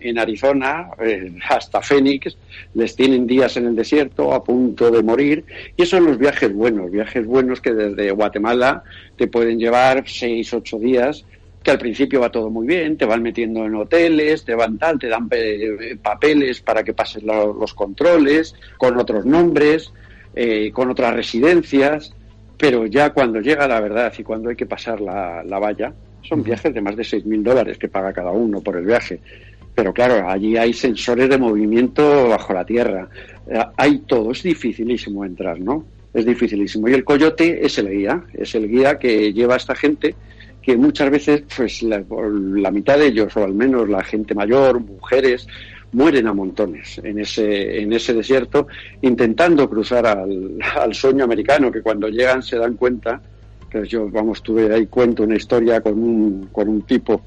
Speaker 9: en, Arizona, eh, hasta Phoenix, les tienen días en el desierto a punto de morir, y esos son los viajes buenos, viajes buenos que desde Guatemala te pueden llevar seis, ocho días, que al principio va todo muy bien, te van metiendo en hoteles, te van tal, te dan eh, papeles para que pases los controles, con otros nombres, eh, con otras residencias, pero ya cuando llega la verdad y cuando hay que pasar la, la valla, son viajes de más de 6.000 dólares que paga cada uno por el viaje. Pero claro, allí hay sensores de movimiento bajo la tierra. Eh, hay todo, es dificilísimo entrar, ¿no? Es dificilísimo. Y el coyote es el guía, es el guía que lleva a esta gente que muchas veces, pues la, la mitad de ellos, o al menos la gente mayor, mujeres, mueren a montones en ese, en ese desierto intentando cruzar al, al sueño americano, que cuando llegan se dan cuenta que yo, vamos, tuve ahí cuento una historia con un, con un tipo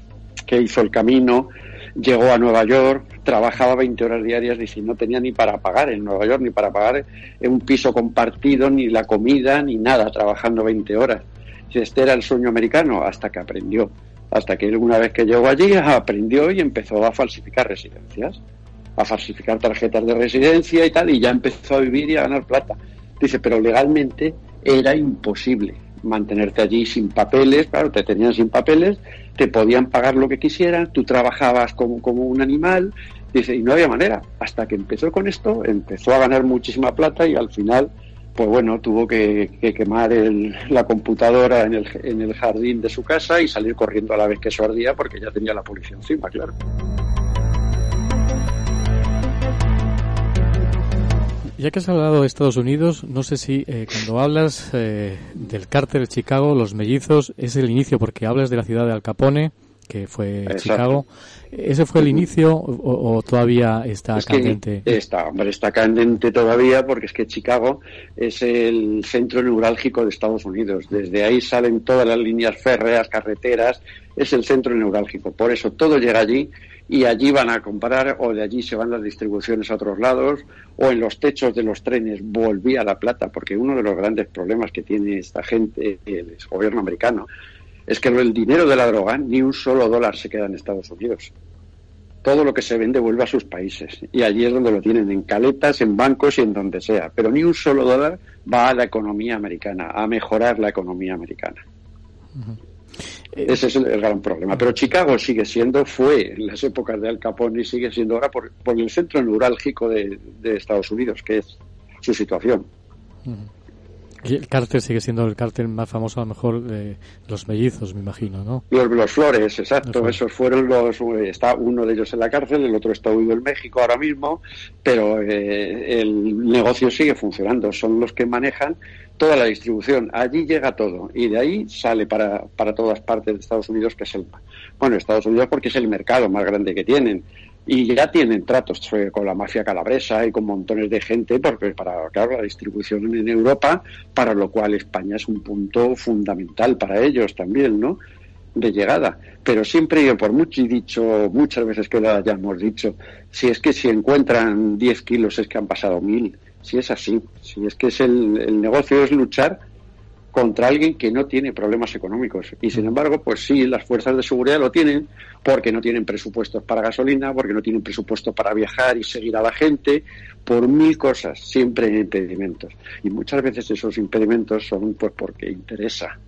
Speaker 9: que hizo el camino, llegó a Nueva York, trabajaba 20 horas diarias y no tenía ni para pagar en Nueva York, ni para pagar en un piso compartido, ni la comida, ni nada, trabajando 20 horas. Este era el sueño americano hasta que aprendió. Hasta que una vez que llegó allí aprendió y empezó a falsificar residencias, a falsificar tarjetas de residencia y tal, y ya empezó a vivir y a ganar plata. Dice, pero legalmente era imposible mantenerte allí sin papeles, claro, te tenían sin papeles, te podían pagar lo que quisieran, tú trabajabas como, como un animal, dice, y no había manera. Hasta que empezó con esto, empezó a ganar muchísima plata y al final, pues bueno, tuvo que, quemar el, la computadora en el, en el jardín de su casa y salir corriendo a la vez que eso ardía porque ya tenía la policía encima, claro.
Speaker 5: Ya que has hablado de Estados Unidos, no sé si eh, cuando hablas eh, del cártel de Chicago, los mellizos, es el inicio, porque hablas de la ciudad de Al Capone, que fue Chicago. ¿Ese fue el inicio o, todavía está candente?
Speaker 9: está, hombre, está candente todavía porque es que Chicago es el centro neurálgico de Estados Unidos. Desde ahí salen todas las líneas férreas, carreteras, es el centro neurálgico. Por eso todo llega allí y allí van a comprar o de allí se van las distribuciones a otros lados o en los techos de los trenes volvía la plata porque uno de los grandes problemas que tiene esta gente el gobierno americano es que el dinero de la droga ni un solo dólar se queda en Estados Unidos. Todo lo que se vende vuelve a sus países. Y allí es donde lo tienen en caletas en bancos y en donde sea. Pero ni un solo dólar va a la economía americana a mejorar la economía americana. Ese es el, gran problema. Pero Chicago sigue siendo, fue en las épocas de Al Capone y sigue siendo ahora por, el centro neurálgico de, Estados Unidos, que es su situación.
Speaker 5: El cártel sigue siendo el cártel más famoso, a lo mejor, de los mellizos, me imagino, ¿no?
Speaker 9: Los, Flores, exacto. Esos fueron los. Está uno de ellos en la cárcel, el otro está huido en México ahora mismo, pero eh, el negocio sigue funcionando. Son los que manejan toda la distribución. Allí llega todo y de ahí sale para, para todas partes de Estados Unidos, que es el. Bueno, Estados Unidos porque es el mercado más grande que tienen y ya tienen tratos con la mafia calabresa y con montones de gente porque para claro, la distribución en Europa para lo cual España es un punto fundamental para ellos también no de llegada. Pero siempre yo por mucho he dicho muchas veces que lo hayamos dicho si es que si encuentran 10 kilos es que han pasado mil. Si es así si es que es el, el negocio es luchar contra alguien que no tiene problemas económicos. Y sin embargo, pues sí, las fuerzas de seguridad lo tienen porque no tienen presupuestos para gasolina, porque no tienen presupuesto para viajar y seguir a la gente, por mil cosas, siempre hay impedimentos. Y muchas veces esos impedimentos son pues porque interesa.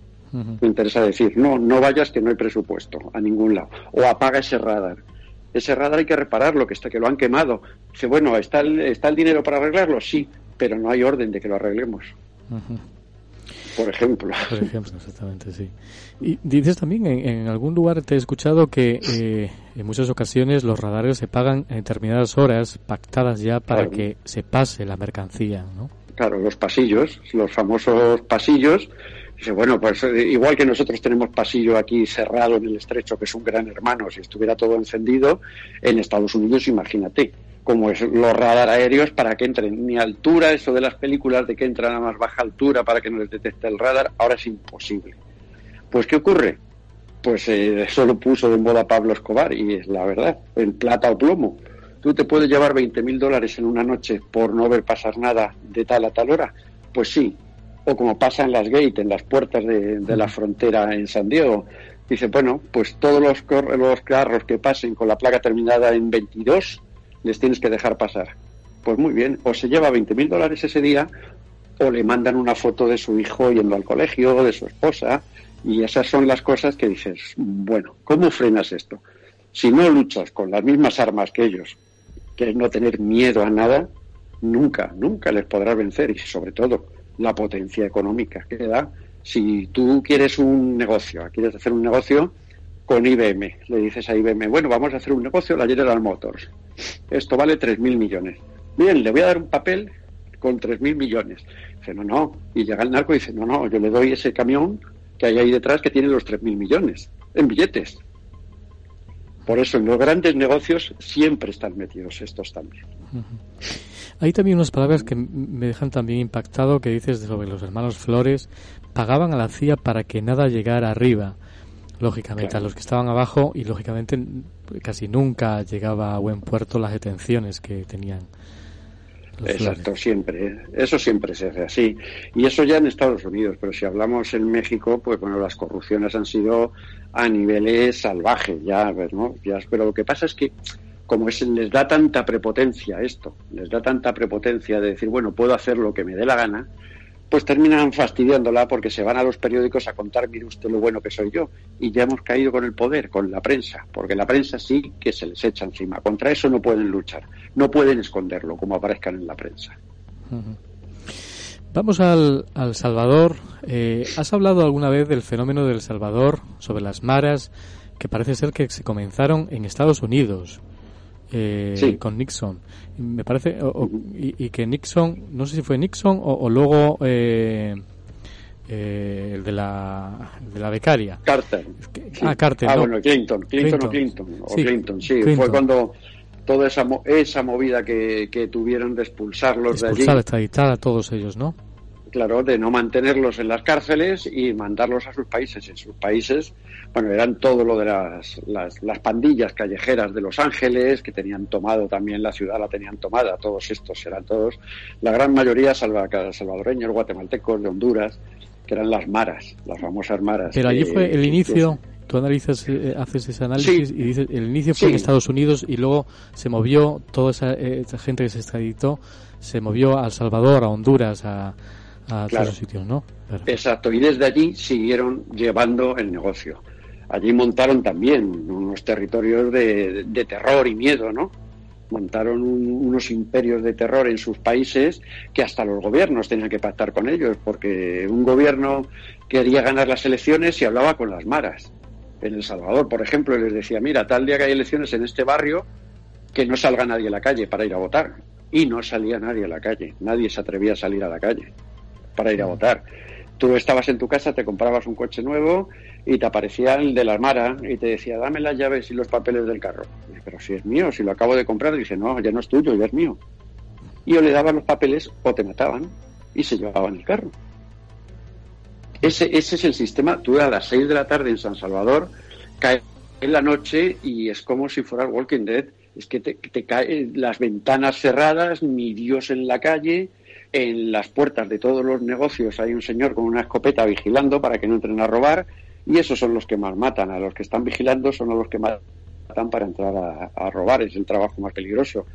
Speaker 9: Interesa decir, no, no vayas que no hay presupuesto a ningún lado. O apaga ese radar. Ese radar hay que repararlo, que está que lo han quemado. Dice, bueno, ¿está el, ¿está el dinero para arreglarlo? Sí, pero no hay orden de que lo arreglemos por ejemplo.
Speaker 5: Por ejemplo, exactamente, sí. Y dices también, en, algún lugar te he escuchado que eh, en muchas ocasiones los radares se pagan en determinadas horas pactadas ya para que se pase la mercancía, ¿no?
Speaker 9: claro, los pasillos, los famosos pasillos. Dice, bueno, pues eh, igual que nosotros tenemos pasillo aquí cerrado en el estrecho, que es un gran hermano, si estuviera todo encendido, en Estados Unidos, imagínate, como es los radar aéreos para que entren ni altura, eso de las películas de que entran a más baja altura para que no les detecte el radar, ahora es imposible. Pues, ¿qué ocurre? Pues eh, eso lo puso de moda Pablo Escobar y es la verdad, en plata o plomo. ¿Tú te puedes llevar 20 mil dólares en una noche por no ver pasar nada de tal a tal hora? Pues sí. O como pasa en las gates, en las puertas de, de la frontera en San Diego. Dice, bueno, pues todos los, los carros que pasen con la placa terminada en 22 les tienes que dejar pasar. Pues muy bien, o se lleva 20 mil dólares ese día o le mandan una foto de su hijo yendo al colegio, de su esposa, y esas son las cosas que dices, bueno, ¿cómo frenas esto? Si no luchas con las mismas armas que ellos, que es no tener miedo a nada, nunca, nunca les podrás vencer, y sobre todo la potencia económica que da. Si tú quieres un negocio, quieres hacer un negocio con IBM, le dices a IBM, bueno, vamos a hacer un negocio, la General Motors, esto vale 3.000 millones. Bien, le voy a dar un papel con 3.000 millones. Dice, no, no. Y llega el narco y dice, no, no, yo le doy ese camión que hay ahí detrás que tiene los 3.000 millones en billetes. Por eso en los grandes negocios siempre están metidos estos también.
Speaker 5: Hay también unas palabras que me dejan también impactado que dices sobre los hermanos Flores. Pagaban a la CIA para que nada llegara arriba lógicamente a los que estaban abajo y lógicamente casi nunca llegaba a buen puerto las detenciones que tenían.
Speaker 9: Exacto, siempre. Eso siempre se hace así. Y eso ya en Estados Unidos, pero si hablamos en México, pues bueno, las corrupciones han sido a niveles salvajes, ya, ¿no? Ya, pero lo que pasa es que como es, les da tanta prepotencia esto, les da tanta prepotencia de decir, bueno, puedo hacer lo que me dé la gana, pues terminan fastidiándola porque se van a los periódicos a contar, mire usted lo bueno que soy yo. Y ya hemos caído con el poder, con la prensa, porque la prensa sí que se les echa encima. Contra eso no pueden luchar, no pueden esconderlo como aparezcan en la prensa.
Speaker 5: Vamos al, al Salvador. Eh, ¿Has hablado alguna vez del fenómeno del Salvador, sobre las maras, que parece ser que se comenzaron en Estados Unidos? Eh, con Nixon. Me parece, y, que Nixon, no sé si fue Nixon o, luego eh, eh, el de la, de la becaria.
Speaker 9: Carter.
Speaker 5: Ah, Carter.
Speaker 9: Ah, bueno, Clinton, Clinton, o Clinton. O Clinton, sí. Fue cuando toda esa, esa movida que, que tuvieron de expulsarlos de allí.
Speaker 5: extraditar a todos ellos, ¿no?
Speaker 9: Claro, de no mantenerlos en las cárceles y mandarlos a sus países. En sus países, bueno, eran todo lo de las, las, pandillas callejeras de Los Ángeles, que tenían tomado también la ciudad, la tenían tomada, todos estos eran todos, la gran mayoría salvadoreños, guatemaltecos, de Honduras, que eran las maras, las famosas maras.
Speaker 5: Pero allí fue el inicio, tú analizas, eh, haces ese análisis y dices, el inicio fue en Estados Unidos y luego se movió, toda esa, eh, esa gente que se extraditó, se movió a El Salvador, a Honduras, a a claro. sitios, ¿no?
Speaker 9: Exacto, y desde allí siguieron llevando el negocio. Allí montaron también unos territorios de, terror y miedo, ¿no? Montaron unos imperios de terror en sus países que hasta los gobiernos tenían que pactar con ellos, porque un gobierno quería ganar las elecciones y hablaba con las maras. En El Salvador, por ejemplo, les decía, mira, tal día que hay elecciones en este barrio, que no salga nadie a la calle para ir a votar. Y no salía nadie a la calle, nadie se atrevía a salir a la calle para ir a votar. Tú estabas en tu casa, te comprabas un coche nuevo y te aparecía el de la Armara y te decía, dame las llaves y los papeles del carro. pero si es mío, si lo acabo de comprar, dice, no, ya no es tuyo, ya es mío. Y o le daban los papeles o te mataban y se llevaban el carro. Ese, ese es el sistema. Tú a las 6 de la tarde en San Salvador cae en la noche y es como si fuera Walking Dead. Es que te, te caen las ventanas cerradas, ni Dios en la calle, en las puertas de todos los negocios hay un señor con una escopeta vigilando para que no entren a robar y esos son los que más matan. A los que están vigilando son a los que matan para entrar a, a robar. Es el trabajo más peligroso.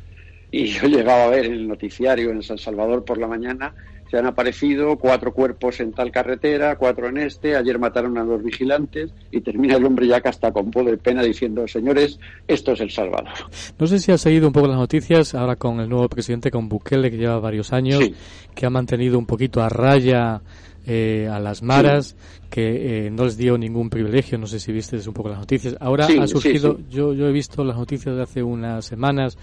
Speaker 9: Y yo llegaba a ver el noticiario en San Salvador por la mañana se han aparecido cuatro cuerpos en tal carretera, cuatro en este, ayer mataron a los vigilantes y termina el hombre ya que hasta con poco de pena diciendo, señores, esto es El Salvador.
Speaker 5: No sé si ha seguido un poco las noticias ahora con el nuevo presidente, con Bukele, que lleva varios años, que ha mantenido un poquito a raya eh, a las maras, que eh, no les dio ningún privilegio, no sé si viste un poco las noticias. Ahora ha surgido, yo, yo he visto las noticias de hace unas semanas,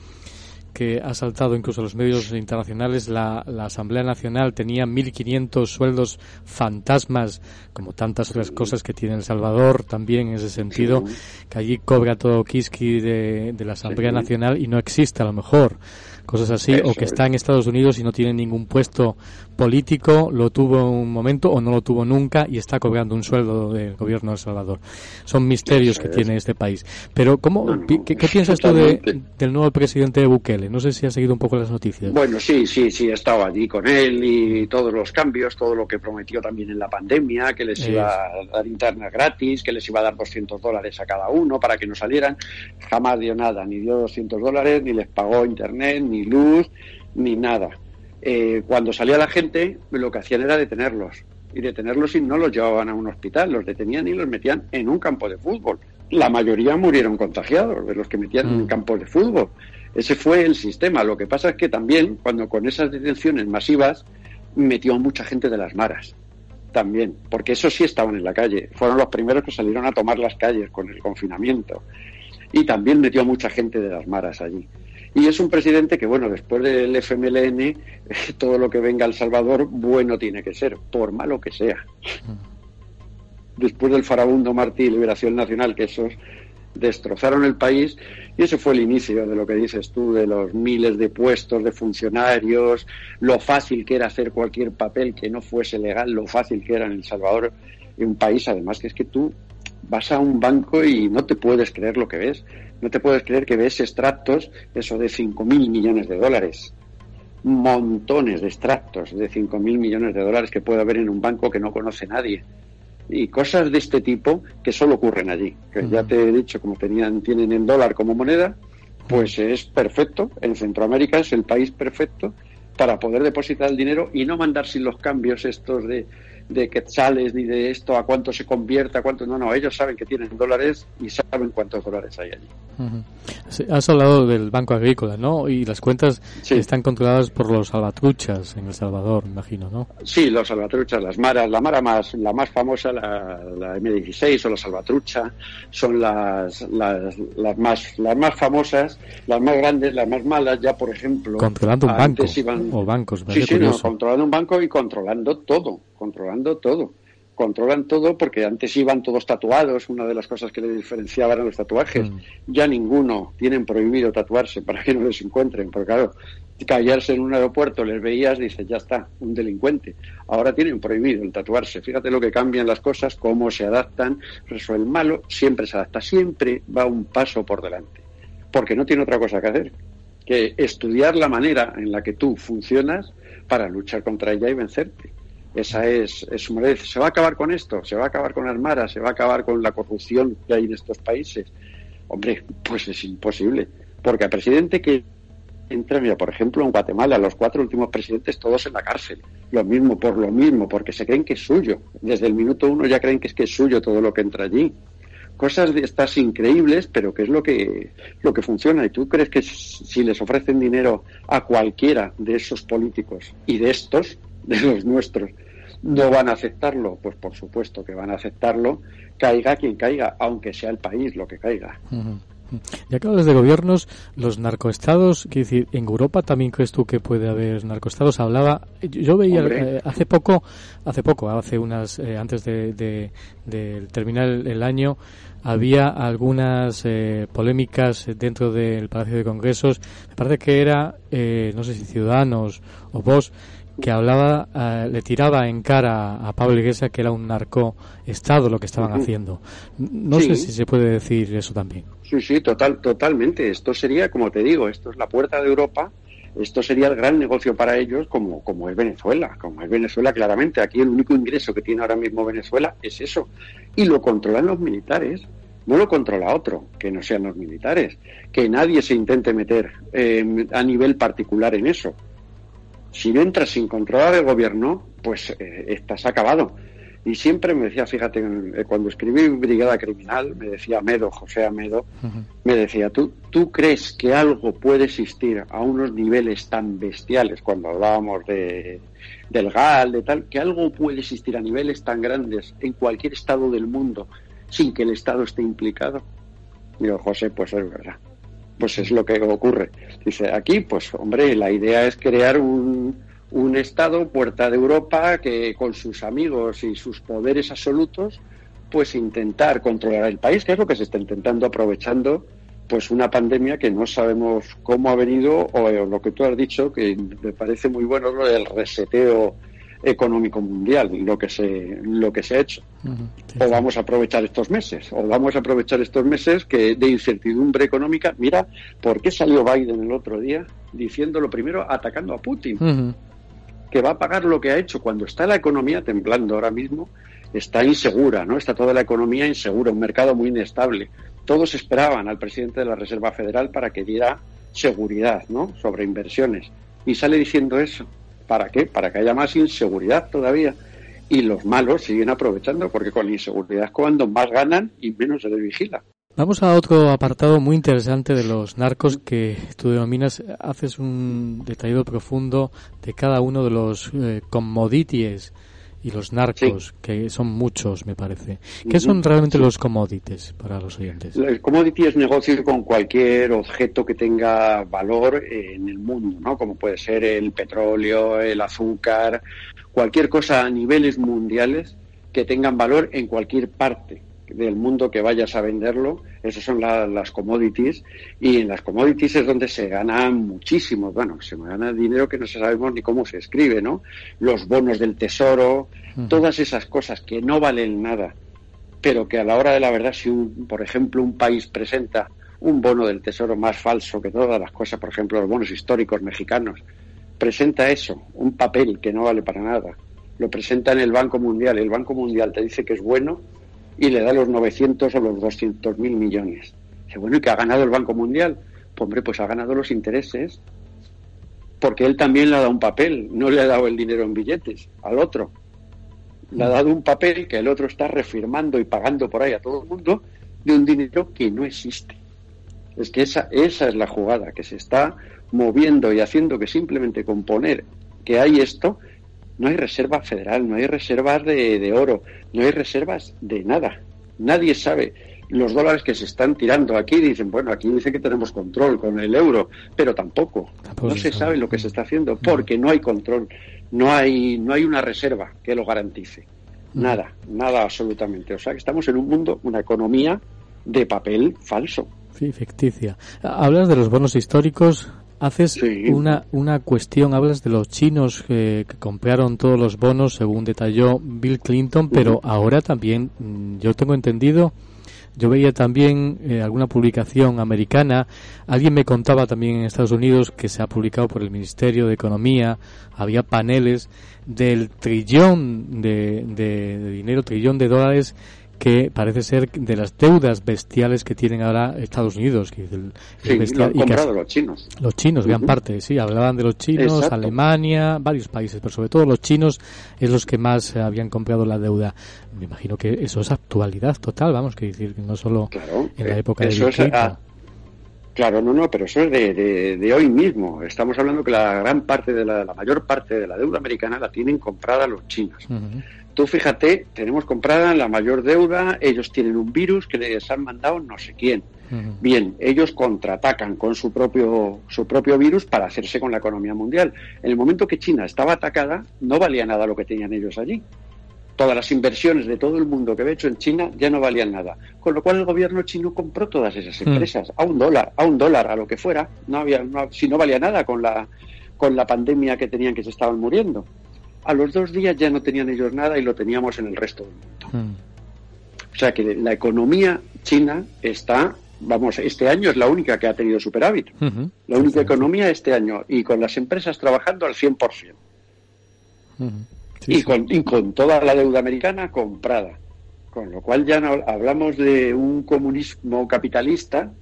Speaker 5: que ha saltado incluso a los medios internacionales, la, Asamblea Nacional tenía 1.500 sueldos fantasmas, como tantas otras cosas que tiene El Salvador, también en ese sentido, que allí cobra todo Kiski de, de la Asamblea Nacional y no existe a lo mejor cosas así, o que está en Estados Unidos y no tiene ningún puesto político, lo tuvo un momento o no lo tuvo nunca y está cobrando un sueldo del gobierno de El Salvador. Son misterios que tiene este país. Pero, ¿cómo, ¿qué, piensas tú de, del nuevo presidente de Bukele? No sé si ha seguido un poco las noticias.
Speaker 9: Bueno, sí, sí, sí, he estado allí con él y todos los cambios, todo lo que prometió también en la pandemia, que les iba a dar internet gratis, que les iba a dar 200 dólares a cada uno para que no salieran. Jamás dio nada, ni dio 200 dólares, ni les pagó internet, ni luz, ni nada. Eh, cuando salía la gente, lo que hacían era detenerlos. Y detenerlos y no los llevaban a un hospital, los detenían y los metían en un campo de fútbol. La mayoría murieron contagiados de los que metían en un mm. campo de fútbol. Ese fue el sistema. Lo que pasa es que también, cuando con esas detenciones masivas, metió a mucha gente de las maras. También, porque esos sí estaban en la calle. Fueron los primeros que salieron a tomar las calles con el confinamiento. Y también metió a mucha gente de las maras allí. Y es un presidente que, bueno, después del FMLN, todo lo que venga al Salvador, bueno tiene que ser, por malo que sea. Después del farabundo Martí y Liberación Nacional, que esos destrozaron el país, y ese fue el inicio de lo que dices tú, de los miles de puestos de funcionarios, lo fácil que era hacer cualquier papel que no fuese legal, lo fácil que era en El Salvador, un país además que es que tú vas a un banco y no te puedes creer lo que ves. No te puedes creer que ves extractos, eso de 5.000 millones de dólares. Montones de extractos de 5.000 millones de dólares que puede haber en un banco que no conoce nadie. Y cosas de este tipo que solo ocurren allí. Que ya te he dicho, como tenían, tienen el dólar como moneda, pues es perfecto. En Centroamérica es el país perfecto para poder depositar el dinero y no mandar sin los cambios estos de de quetzales ni de esto, a cuánto se convierte, a cuánto. No, no, ellos saben que tienen dólares y saben cuántos dólares hay allí.
Speaker 5: Has hablado del Banco Agrícola, ¿no? Y las cuentas están controladas por los salvatruchas en El Salvador, imagino, ¿no?
Speaker 9: Sí, los salvatruchas, las maras. La mara más, la más famosa, la, la M16 o la salvatrucha, son las, las, las, más, las más famosas, las más grandes, las más malas. Ya, por ejemplo.
Speaker 5: Controlando un banco. o bancos,
Speaker 9: Sí, sí, no, controlando un banco y controlando todo controlando todo. Controlan todo porque antes iban todos tatuados, una de las cosas que le diferenciaban eran los tatuajes. Mm. Ya ninguno tienen prohibido tatuarse para que no les encuentren, porque claro, callarse en un aeropuerto, les veías, dices, ya está, un delincuente. Ahora tienen prohibido el tatuarse. Fíjate lo que cambian las cosas, cómo se adaptan. Eso el malo siempre se adapta, siempre va un paso por delante, porque no tiene otra cosa que hacer que estudiar la manera en la que tú funcionas para luchar contra ella y vencerte. Esa es, su manera. ¿Se va a acabar con esto? ¿Se va a acabar con las maras? ¿Se va a acabar con la corrupción que hay en estos países? Hombre, pues es imposible. Porque al presidente que entra, mira, por ejemplo, en Guatemala, los cuatro últimos presidentes todos en la cárcel. Lo mismo, por lo mismo, porque se creen que es suyo. Desde el minuto uno ya creen que es que es suyo todo lo que entra allí. Cosas de estas increíbles, pero que es lo que, lo que funciona. ¿Y tú crees que si les ofrecen dinero a cualquiera de esos políticos y de estos, de los nuestros, no van a aceptarlo, pues por supuesto que van a aceptarlo, caiga quien caiga, aunque sea el país lo que caiga.
Speaker 5: Ya que hablas de gobiernos, los narcoestados, quiero decir, en Europa también crees tú que puede haber narcoestados. Hablaba, yo veía eh, hace poco, hace poco, hace unas, eh, antes de, terminar el, año, había algunas eh, polémicas dentro del Palacio de Congresos. Me parece que era, no sé si Ciudadanos o vos, que hablaba, eh, le tiraba en cara a Pablo Iglesias que era un narcoestado lo que estaban haciendo. No sé si se puede decir eso también.
Speaker 9: Sí, sí, total, totalmente. Esto sería, como te digo, esto es la puerta de Europa. Esto sería el gran negocio para ellos, como, como es Venezuela. Como es Venezuela, claramente. Aquí el único ingreso que tiene ahora mismo Venezuela es eso. Y lo controlan los militares. No lo controla otro, que no sean los militares. Que nadie se intente meter eh, a nivel particular en eso si no entras sin controlar el gobierno, pues eh, estás acabado. Y siempre me decía, fíjate, eh, cuando escribí Brigada Criminal, me decía Amedo, José Amedo, me decía, ¿tú, ¿tú crees que algo puede existir a unos niveles tan bestiales, cuando hablábamos de, del GAL, de tal, que algo puede existir a niveles tan grandes en cualquier estado del mundo sin que el Estado esté implicado? Digo, José, pues es verdad. Pues es lo que ocurre. Dice, aquí, pues hombre, la idea es crear un, un Estado, puerta de Europa, que con sus amigos y sus poderes absolutos, pues intentar controlar el país, que es lo que se está intentando aprovechando pues una pandemia que no sabemos cómo ha venido o, lo que tú has dicho que me parece muy bueno lo del reseteo económico mundial lo que se lo que se ha hecho. O vamos a aprovechar estos meses o vamos a aprovechar estos meses que de incertidumbre económica. Mira por qué salió Biden el otro día diciendo lo primero atacando a Putin que va a pagar lo que ha hecho. Cuando está la economía temblando ahora mismo está insegura no está toda la economía insegura un mercado muy inestable. Todos esperaban al presidente de la Reserva Federal para que diera seguridad ¿no? sobre inversiones. Y sale diciendo eso. ¿Para qué? Para que haya más inseguridad todavía. Y los malos siguen aprovechando porque con la inseguridad es cuando más ganan y menos se les vigila.
Speaker 5: Vamos a otro apartado muy interesante de los narcos que tú denominas, haces un detallado profundo de cada uno de los eh, commodities y los narcos, que son muchos, me parece. ¿Qué son realmente los commodities para los oyentes?
Speaker 9: El commodity es negocio con cualquier objeto que tenga valor en el mundo, ¿no? Como puede ser el petróleo, el azúcar, cualquier cosa a niveles mundiales que tengan valor en cualquier parte del mundo que vayas a venderlo, esas son las commodities, y en las commodities es donde se gana muchísimo, bueno, se gana dinero que no sabemos ni cómo se escribe, ¿no? Los bonos del tesoro, todas esas cosas que no valen nada, pero que a la hora de la verdad, si un, por ejemplo un país presenta un bono del tesoro más falso que todas las cosas, por ejemplo los bonos históricos mexicanos, presenta eso, un papel que no vale para nada, lo presenta en el Banco Mundial, el Banco Mundial te dice que es bueno, y le da los 900 o los 200 mil millones. Dice, bueno, ¿y que ha ganado el Banco Mundial? Pues hombre, pues ha ganado los intereses, porque él también le ha dado un papel, no le ha dado el dinero en billetes al otro. Le ha dado un papel que el otro está refirmando y pagando por ahí a todo el mundo de un dinero que no existe. Es que esa, esa es la jugada, que se está moviendo y haciendo que simplemente con poner que hay esto, no hay reserva federal, no hay reservas de, oro, no hay reservas de nada. Nadie sabe los dólares que se están tirando aquí. Dicen, bueno, aquí dicen que tenemos control con el euro, pero tampoco. no se sabe lo que se está haciendo porque no hay control, no hay, no hay una reserva que lo garantice. Nada, nada absolutamente. O sea que estamos en un mundo, una economía de papel falso.
Speaker 5: Sí, ficticia. Hablas de los bonos históricos, Haces una, una cuestión, hablas de los chinos que, compraron todos los bonos, según detalló Bill Clinton, pero ahora también, mm, yo tengo entendido, yo veía también eh, alguna publicación americana, alguien me contaba también en Estados Unidos que se ha publicado por el Ministerio de Economía, había paneles del trillón de, de dinero, trillón de dólares que parece ser de las deudas bestiales que tienen ahora Estados Unidos. Que
Speaker 9: el, sí, lo han comprado los chinos.
Speaker 5: Los chinos, gran parte, sí, hablaban de los chinos, Alemania, varios países, pero sobre todo los chinos es los que más habían comprado la deuda. Me imagino que eso es actualidad total, vamos, que decir no solo en la eh, época de eso ah,
Speaker 9: Claro, no, no, pero eso es de, de, hoy mismo. Estamos hablando que la gran parte de la, la mayor parte de la deuda americana la tienen comprada los chinos. Tú fíjate, tenemos comprada la mayor deuda, ellos tienen un virus que les han mandado no sé quién. Bien, ellos contraatacan con su propio, su propio virus para hacerse con la economía mundial. En el momento que China estaba atacada, no valía nada lo que tenían ellos allí. Todas las inversiones de todo el mundo que había hecho en China ya no valían nada. Con lo cual el gobierno chino compró todas esas empresas a un dólar, a un dólar, a lo que fuera. No había, si no valía nada con la, con la pandemia que tenían que se estaban muriendo a los dos días ya no tenían ellos nada y lo teníamos en el resto del mundo. Mm. O sea que la economía china está, vamos, este año es la única que ha tenido superávit. La única economía este año y con las empresas trabajando al 100%. y, con, y con toda la deuda americana comprada. Con lo cual ya no hablamos de un comunismo capitalista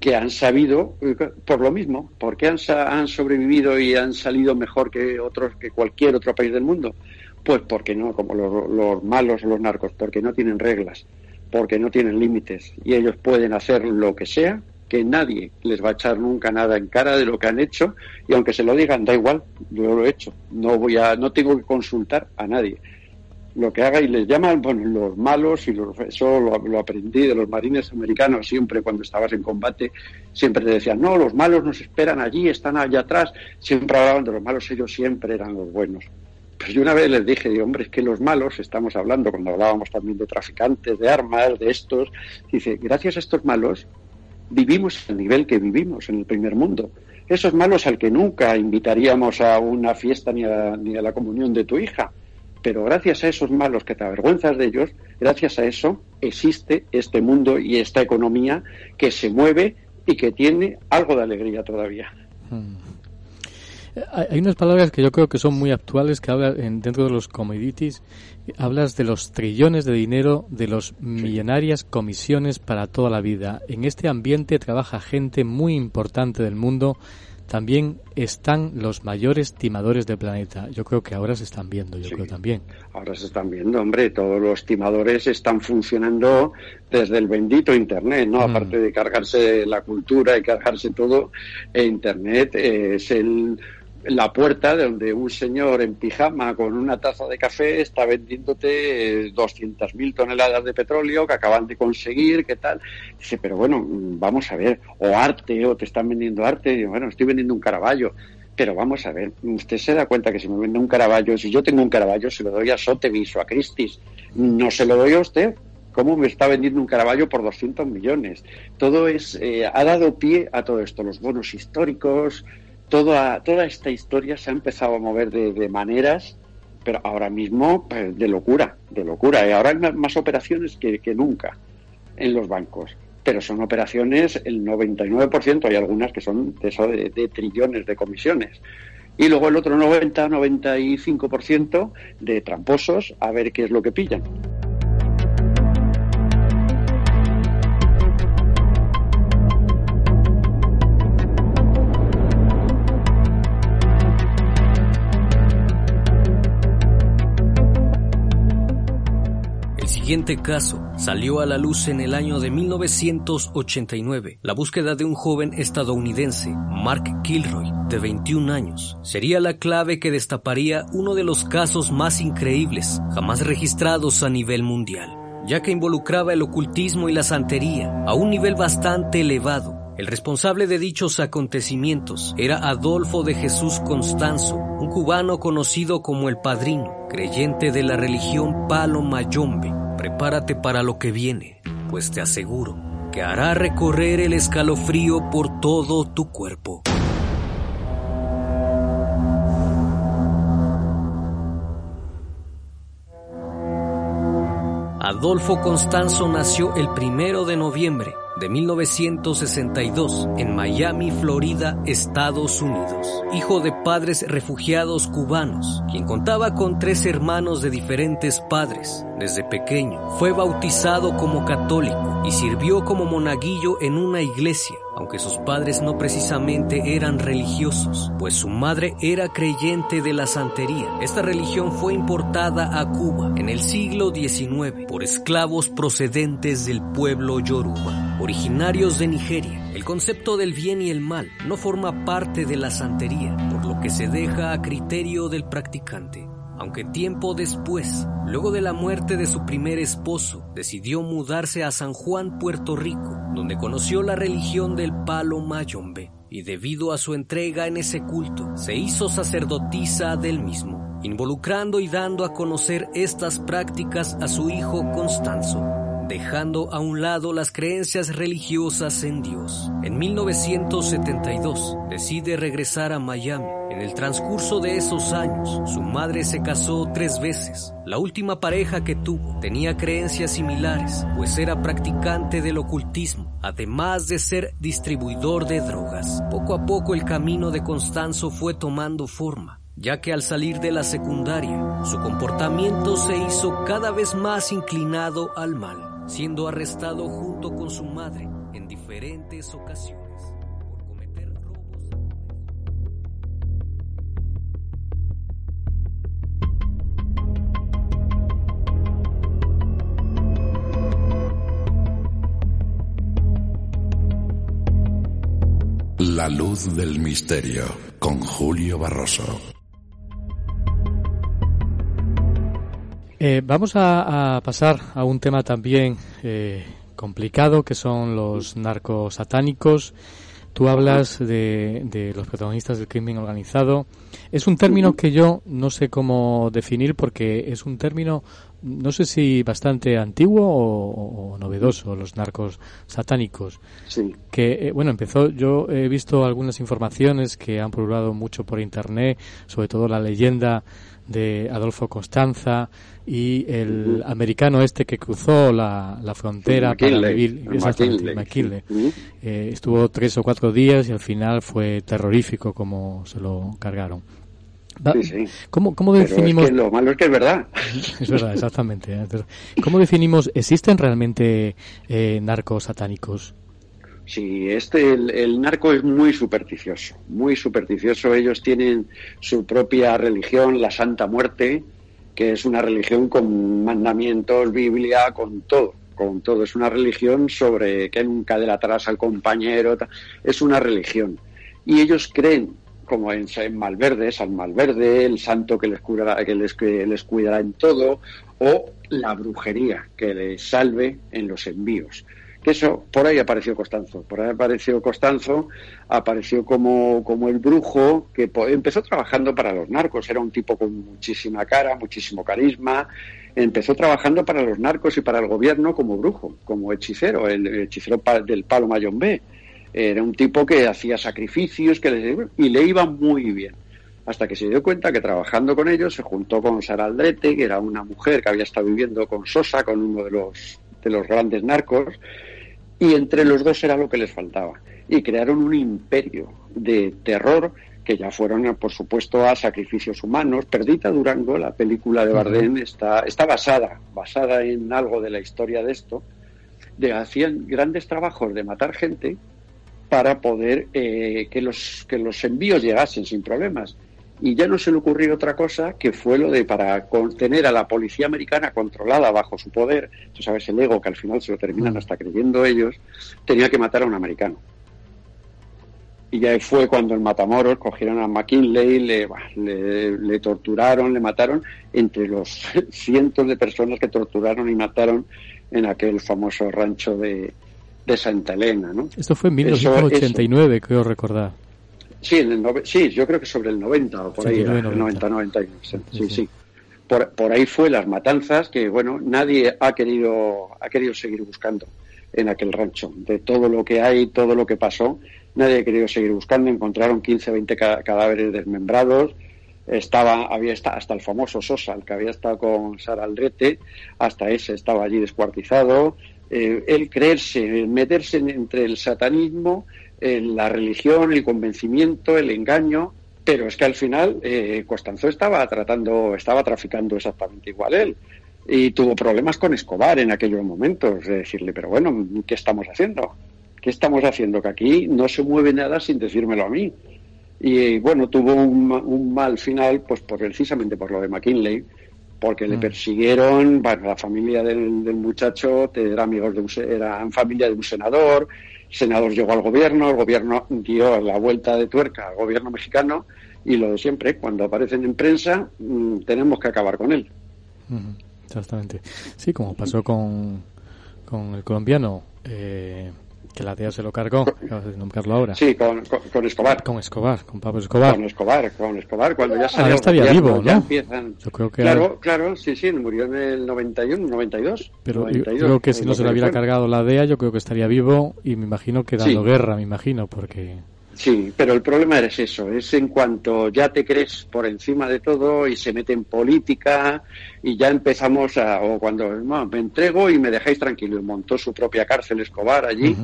Speaker 9: que han sabido, eh, por lo mismo, porque han, han sobrevivido y han salido mejor que otros, que cualquier otro país del mundo. Pues porque no, como los, los malos, los narcos, porque no tienen reglas, porque no tienen límites y ellos pueden hacer lo que sea, que nadie les va a echar nunca nada en cara de lo que han hecho y aunque se lo digan, da igual, yo lo he hecho, no voy a, no tengo que consultar a nadie lo que haga y les llaman bueno, los malos y los, eso lo, aprendí de los marines americanos siempre cuando estabas en combate siempre te decían no los malos nos esperan allí están allá atrás siempre hablaban de los malos ellos siempre eran los buenos. Pues yo una vez les dije digo, hombre es que los malos estamos hablando cuando hablábamos también de traficantes de armas de estos dice gracias a estos malos vivimos el nivel que vivimos en el primer mundo. Esos malos al que nunca invitaríamos a una fiesta ni ni a la comunión de tu hija pero gracias a esos malos que te avergüenzas de ellos, gracias a eso existe este mundo y esta economía que se mueve y que tiene algo de alegría todavía. Hmm.
Speaker 5: Hay unas palabras que yo creo que son muy actuales que hablan dentro de los commodities. Hablas de los trillones de dinero, de los millonarias comisiones para toda la vida. En este ambiente trabaja gente muy importante del mundo también están los mayores timadores del planeta. Yo creo que ahora se están viendo, yo creo también.
Speaker 9: Ahora se están viendo, hombre, todos los timadores están funcionando desde el bendito Internet, ¿no? Mm. Aparte de cargarse la cultura y cargarse todo, Internet es el la puerta de donde un señor en pijama con una taza de café está vendiéndote 200.000 toneladas de petróleo que acaban de conseguir, ¿qué tal? Dice, pero bueno, vamos a ver, o arte, o te están vendiendo arte, bueno, estoy vendiendo un caraballo. Pero vamos a ver, usted se da cuenta que si me vende un caraballo, si yo tengo un caraballo, se lo doy a Sotheby's o a Christie's, no se lo doy a usted, ¿Cómo me está vendiendo un caraballo por 200 millones? Todo es, eh, ha dado pie a todo esto, los bonos históricos, toda, toda esta historia se ha empezado a mover de, maneras, pero ahora mismo pues, de locura, de locura. Y ahora hay más operaciones que, nunca en los bancos, pero son operaciones, el 99%, hay algunas que son de, eso de, de trillones de comisiones. Y luego el otro 90-95% de tramposos a ver qué es lo que pillan.
Speaker 10: Siguiente caso salió a la luz en el año de 1989. La búsqueda de un joven estadounidense, Mark Kilroy, de 21 años, sería la clave que destaparía uno de los casos más increíbles jamás registrados a nivel mundial, ya que involucraba el ocultismo y la santería a un nivel bastante elevado. El responsable de dichos acontecimientos era Adolfo de Jesús Constanzo, un cubano conocido como el Padrino, creyente de la religión Palo Mayombe, prepárate para lo que viene, pues te aseguro que hará recorrer el escalofrío por todo tu cuerpo. Adolfo Constanzo nació el primero de noviembre de 1962 en Miami, Florida, Estados Unidos. Hijo de padres refugiados cubanos, quien contaba con tres hermanos de diferentes padres. Desde pequeño fue bautizado como católico y sirvió como monaguillo en una iglesia aunque sus padres no precisamente eran religiosos, pues su madre era creyente de la santería. Esta religión fue importada a Cuba en el siglo XIX por esclavos procedentes del pueblo yoruba, originarios de Nigeria. El concepto del bien y el mal no forma parte de la santería, por lo que se deja a criterio del practicante aunque tiempo después, luego de la muerte de su primer esposo, decidió mudarse a San Juan, Puerto Rico, donde conoció la religión del palo mayombe, y debido a su entrega en ese culto, se hizo sacerdotisa del mismo, involucrando y dando a conocer estas prácticas a su hijo Constanzo dejando a un lado las creencias religiosas en Dios. En 1972 decide regresar a Miami. En el transcurso de esos años, su madre se casó tres veces. La última pareja que tuvo tenía creencias similares, pues era practicante del ocultismo, además de ser distribuidor de drogas. Poco a poco el camino de Constanzo fue tomando forma ya que al salir de la secundaria, su comportamiento se hizo cada vez más inclinado al mal siendo arrestado junto con su madre en diferentes ocasiones por cometer robos.
Speaker 2: La luz del misterio con Julio Barroso.
Speaker 5: Eh, vamos a, pasar a un tema también eh, complicado, que son los narcos satánicos. Tú hablas de, de, los protagonistas del crimen organizado. Es un término que yo no sé cómo definir porque es un término, no sé si bastante antiguo o, novedoso, los narcos satánicos.
Speaker 9: Sí.
Speaker 5: Que, eh, bueno, empezó, yo he visto algunas informaciones que han pululado mucho por internet, sobre todo la leyenda de Adolfo Constanza y el americano este que cruzó la, la frontera para vivir exactamente McKinley. Eh, estuvo tres o cuatro días y al final fue terrorífico como se lo cargaron.
Speaker 9: Sí, sí.
Speaker 5: ¿Cómo, cómo definimos?
Speaker 9: lo malo es que es verdad.
Speaker 5: Es verdad, exactamente. ¿Cómo definimos, existen realmente eh, narcos satánicos?
Speaker 9: Sí, este, el, narco es muy supersticioso, muy supersticioso. Ellos tienen su propia religión, la Santa Muerte, que es una religión con mandamientos, Biblia, con todo, con todo. Es una religión sobre que nunca delatarás al compañero, es una religión. Y ellos creen, como en, Malverde, San Malverde, el santo que les, curará, que les, que les cuidará en todo, o la brujería, que les salve en los envíos eso, por ahí apareció Costanzo, por ahí apareció Costanzo, apareció como, como el brujo que empezó trabajando para los narcos, era un tipo con muchísima cara, muchísimo carisma, empezó trabajando para los narcos y para el gobierno como brujo, como hechicero, el hechicero del palo Mayón B. Era un tipo que hacía sacrificios que y le iba muy bien. Hasta que se dio cuenta que trabajando con ellos se juntó con Sara Aldrete, que era una mujer que había estado viviendo con Sosa, con uno de los, de los grandes narcos, y entre los dos era lo que les faltaba. Y crearon un imperio de terror que ya fueron, por supuesto, a sacrificios humanos. Perdita Durango, la película de Bardem, está, está basada, basada en algo de la historia de esto. De, hacían grandes trabajos de matar gente para poder eh, que, los, que los envíos llegasen sin problemas y ya no se le ocurrió otra cosa que fue lo de para tener a la policía americana controlada bajo su poder, tú sabes el ego que al final se lo terminan mm. hasta creyendo ellos, tenía que matar a un americano. Y ya fue cuando en Matamoros cogieron a McKinley, le, le, torturaron, le mataron, entre los cientos de personas que torturaron y mataron en aquel famoso rancho de, de Santa Elena. ¿no?
Speaker 5: Esto fue en 1989, creo recordar.
Speaker 9: Sí, en el sí, yo creo que sobre el 90 o por ahí, 90, 90, 91. Sí, sí. Por, por, ahí fue las matanzas que, bueno, nadie ha querido, ha querido seguir buscando en aquel rancho. De todo lo que hay, todo lo que pasó, nadie ha querido seguir buscando. Encontraron 15, 20 cadáveres desmembrados. Estaba, había hasta el famoso Sosa, el que había estado con Sara Aldrete, hasta ese estaba allí descuartizado. Eh, el creerse, el meterse entre el satanismo la religión, el convencimiento, el engaño, pero es que al final eh, Costanzo estaba tratando, estaba traficando exactamente igual él y tuvo problemas con Escobar en aquellos momentos, de decirle, pero bueno, ¿qué estamos haciendo? ¿Qué estamos haciendo? Que aquí no se mueve nada sin decírmelo a mí. Y bueno, tuvo un, mal final, pues por, precisamente por lo de McKinley, porque le mm. persiguieron, bueno, la familia del, muchacho era amigos de un, eran familia de un senador, senador llegó al gobierno, el gobierno dio la vuelta de tuerca al gobierno mexicano y lo de siempre, cuando aparecen en prensa, mm, tenemos que acabar con él.
Speaker 5: Exactamente. Sí, como pasó con, con el colombiano. Eh, que la DEA se lo cargó, acabas de nombrarlo ahora.
Speaker 9: Sí, con, con, Escobar.
Speaker 5: Con Escobar, con Pablo Escobar.
Speaker 9: Con Escobar, con Escobar, cuando ya salió.
Speaker 5: Ahora estaría vivo,
Speaker 9: ¿no? Empiezan... Yo creo que claro, claro, sí, sí, murió en el 91, 92.
Speaker 5: Pero yo creo que si no se lo hubiera cargado la DEA, yo creo que estaría vivo y me imagino que dando guerra, me imagino, porque...
Speaker 9: Sí, pero el problema es eso, es en cuanto ya te crees por encima de todo y se mete en política y ya empezamos a, o cuando me entrego y me dejáis tranquilo, y montó su propia cárcel Escobar allí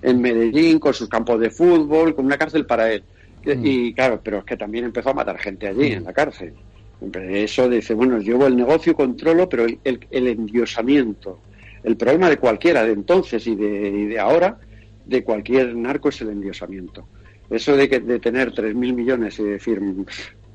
Speaker 9: en Medellín con sus campos de fútbol, con una cárcel para él. Y claro, pero es que también empezó a matar gente allí en la cárcel. Eso dice, bueno, llevo el negocio, controlo, pero el, el, endiosamiento, el problema de cualquiera, de entonces y de, y de ahora, de cualquier narco es el endiosamiento eso de, que, de tener 3.000 millones y decir,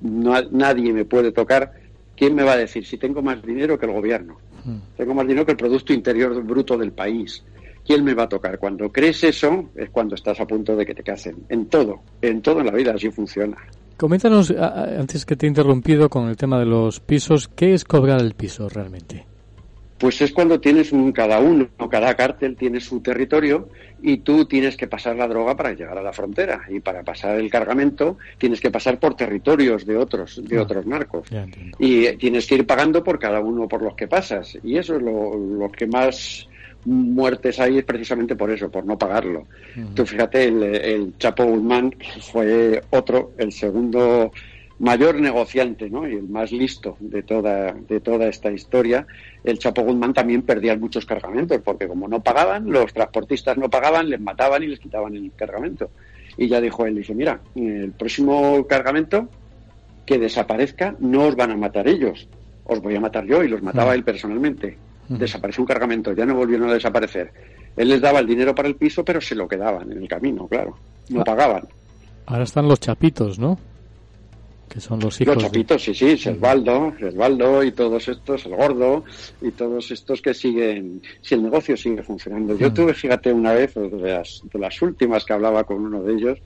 Speaker 9: no, nadie me puede tocar, ¿quién me va a decir si tengo más dinero que el gobierno? Hmm. Tengo más dinero que el Producto Interior Bruto del país. ¿Quién me va a tocar? Cuando crees eso es cuando estás a punto de que te casen. En todo, en todo en la vida así funciona.
Speaker 5: Coméntanos, antes que te he interrumpido con el tema de los pisos, ¿qué es cobrar el piso realmente?
Speaker 9: Pues es cuando tienes un, cada uno, cada cártel tiene su territorio y tú tienes que pasar la droga para llegar a la frontera. Y para pasar el cargamento tienes que pasar por territorios de otros de ah, otros narcos y tienes que ir pagando por cada uno por los que pasas. Y eso es lo, que más muertes hay es precisamente por eso, por no pagarlo. Tú fíjate, el, el Chapo Guzmán fue otro, el segundo mayor negociante ¿no? y el más listo de toda, de toda esta historia, el Chapo Guzmán también perdía muchos cargamentos, porque como no pagaban, los transportistas no pagaban, les mataban y les quitaban el cargamento. Y ya dijo él, dice, mira, el próximo cargamento que desaparezca no os van a matar ellos, os voy a matar yo y los mataba él personalmente. Desapareció un cargamento, ya no volvieron a desaparecer. Él les daba el dinero para el piso, pero se lo quedaban en el camino, claro. No ah. pagaban.
Speaker 5: Ahora están los chapitos, ¿no? Que son los hijos.
Speaker 9: Los chapitos, sí, sí, Sesbaldo, Sesbaldo y todos estos, el gordo y todos estos que siguen, si el negocio sigue funcionando. Yo tuve, fíjate, una vez, de las, de las últimas que hablaba con uno de ellos,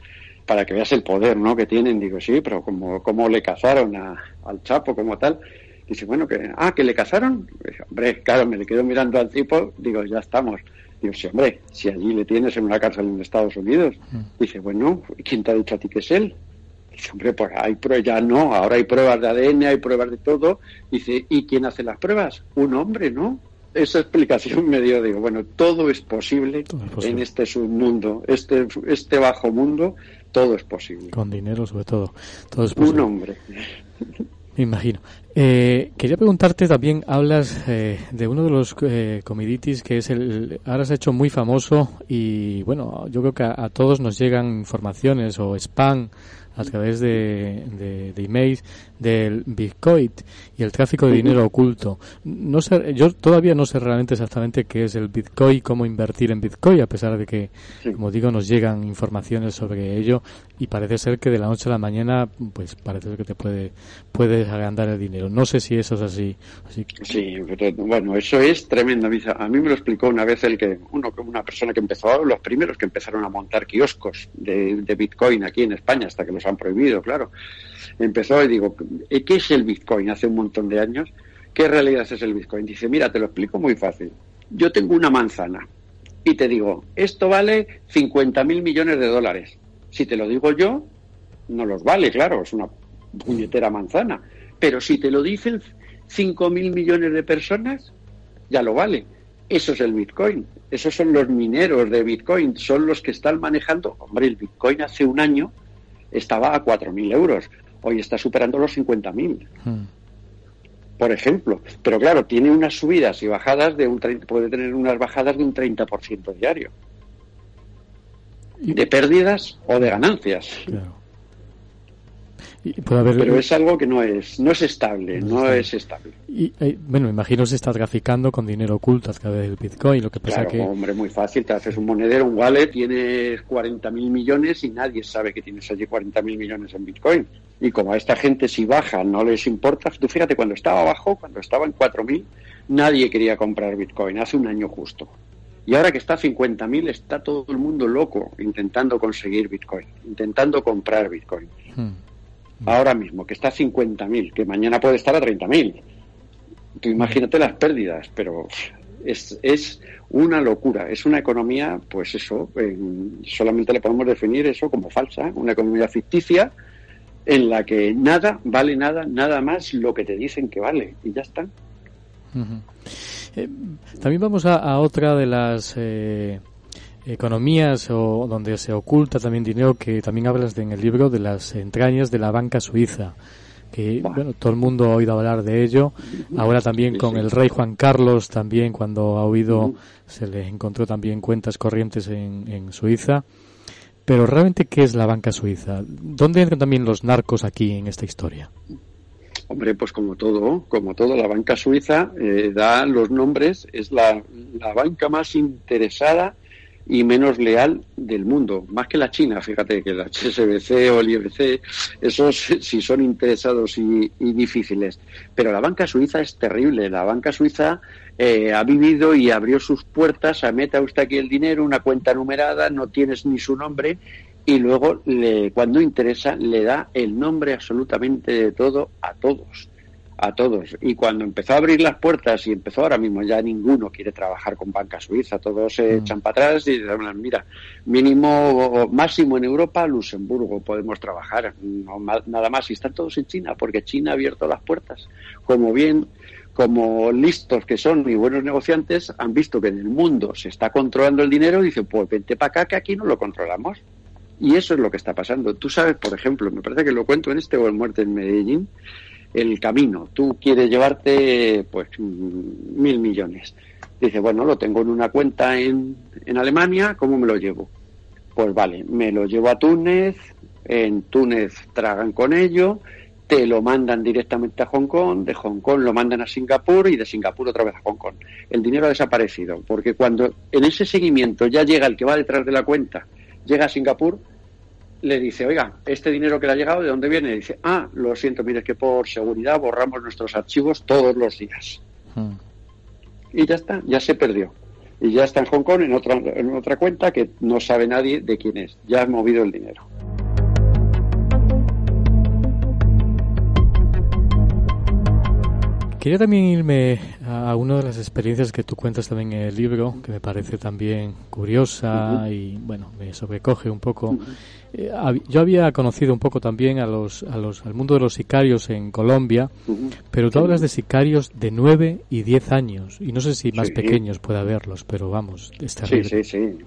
Speaker 9: para que veas el poder ¿no? que tienen, digo, sí, pero como, como le cazaron a, al Chapo como tal. Dice, bueno, que, ah, que le cazaron. hombre, claro, me le quedo mirando al tipo, digo, ya estamos. Digo, sí, hombre, si allí le tienes en una cárcel en Estados Unidos. Dice, bueno, ¿quién te ha dicho a ti que es él? Dice, hombre, pues hay pruebas, ya no, ahora hay pruebas de ADN, hay pruebas de todo. Dice, ¿y quién hace las pruebas? Un hombre, ¿no? Esa explicación me dio, digo, bueno, todo es posible, en este submundo, este, este bajo mundo, todo es posible.
Speaker 5: Con dinero, sobre todo, todo es posible.
Speaker 9: Un hombre.
Speaker 5: Me imagino. Eh, quería preguntarte también, hablas eh, de uno de los eh, comiditis que es el, ahora se ha hecho muy famoso y bueno, yo creo que a todos nos llegan informaciones o spam a través de, de, de emails del Bitcoin y el tráfico de dinero oculto. No sé, yo todavía no sé realmente exactamente qué es el Bitcoin, cómo invertir en Bitcoin, a pesar de que, como digo, nos llegan informaciones sobre ello y parece ser que de la noche a la mañana, pues parece que te puede puedes agrandar el dinero. No sé si eso es así.
Speaker 9: Sí, bueno, eso es tremendo. A mí me lo explicó una vez el que uno, una persona que empezó, los primeros que empezaron a montar kioscos de, de Bitcoin aquí en España, hasta que han prohibido, claro empezó y digo, ¿qué es el Bitcoin hace un montón de años? ¿Qué realidad es el Bitcoin? Dice, mira, te lo explico muy fácil. Yo tengo una manzana y te digo, esto vale 50 mil millones de dólares. Si te lo digo yo, no los vale, claro, es una puñetera manzana. Pero si te lo dicen 5 mil millones de personas, ya lo vale. Eso es el Bitcoin. Esos son los mineros de Bitcoin. Son los que están manejando. Hombre, el Bitcoin hace un año estaba a 4.000 euros hoy está superando los 50.000. Hmm. Por ejemplo, pero claro, tiene unas subidas y bajadas de un puede tener unas bajadas de un 30% diario. De pérdidas o de ganancias. Pero es algo que no es, no es estable, no, es estable.
Speaker 5: Y, eh, bueno, imagino se está traficando con dinero oculto a través del Bitcoin, lo que pasa
Speaker 9: claro,
Speaker 5: que...
Speaker 9: hombre, muy fácil, te haces un monedero, un wallet, tienes 40.000 millones y nadie sabe que tienes allí 40.000 millones en Bitcoin. Y como a esta gente si baja no les importa, tú fíjate, cuando estaba abajo, cuando estaba en 4.000, nadie quería comprar Bitcoin, hace un año justo. Y ahora que está a 50.000, está todo el mundo loco intentando conseguir Bitcoin, intentando comprar Bitcoin. Hmm ahora mismo, que está a 50.000, que mañana puede estar a 30.000. Tú imagínate las pérdidas, pero es, es una locura. Es una economía, pues eso, solamente le podemos definir eso como falsa, una economía ficticia en la que nada vale nada, nada más lo que te dicen que vale, y ya está.
Speaker 5: Eh, también vamos a, otra de las eh, economías o donde se oculta también dinero que también hablas en el libro de las entrañas de la banca suiza que bueno todo el mundo ha oído hablar de ello. Ahora también con el rey Juan Carlos también cuando ha oído se le encontró también cuentas corrientes en, en Suiza. Pero realmente qué es la banca suiza dónde entran también los narcos aquí en esta historia
Speaker 9: Hombre, pues como todo, como todo, la banca suiza eh, da los nombres, es la, la banca más interesada y menos leal del mundo, más que la China, fíjate que la HSBC o el IFC, esos sí son interesados y, difíciles. Pero la banca suiza es terrible, la banca suiza eh, ha vivido y abrió sus puertas a meta usted aquí el dinero, una cuenta numerada, no tienes ni su nombre y luego le, cuando interesa le da el nombre absolutamente de todo a todos a todos. Y cuando empezó a abrir las puertas y empezó ahora mismo ya ninguno quiere trabajar con banca suiza, todos se mm. echan para atrás y dicen, mira, mínimo máximo en Europa, Luxemburgo podemos trabajar, no, nada más. Y están todos en China, porque China ha abierto las puertas. Como bien, como listos que son y buenos negociantes, han visto que en el mundo se está controlando el dinero y dicen, pues vente para acá que aquí no lo controlamos. Y eso es lo que está pasando. Tú sabes, por ejemplo, me parece que lo cuento en este o en Muerte en Medellín, el camino. Tú quieres llevarte pues mil millones. Dice, bueno, lo tengo en una cuenta en, en Alemania, ¿cómo me lo llevo? Pues vale, me lo llevo a Túnez, en Túnez tragan con ello, te lo mandan directamente a Hong Kong, de Hong Kong lo mandan a Singapur y de Singapur otra vez a Hong Kong. El dinero ha desaparecido, porque cuando en ese seguimiento ya llega el que va detrás de la cuenta, llega a Singapur, le dice, oiga, este dinero que le ha llegado, ¿de dónde viene? Y dice, ah, lo siento, mire que por seguridad borramos nuestros archivos todos los días. Hmm. Y ya está, ya se perdió. Y ya está en Hong Kong en otra, en otra cuenta que no sabe nadie de quién es. Ya ha movido el dinero.
Speaker 5: Quería también irme a una de las experiencias que tú cuentas también en el libro, que me parece también curiosa y, bueno, me sobrecoge un poco. Eh, yo había conocido un poco también a los, a los, al mundo de los sicarios en Colombia, pero tú hablas de sicarios de 9 y 10 años, y no sé si más pequeños puede haberlos, pero vamos, está
Speaker 9: Sí, sí, sí.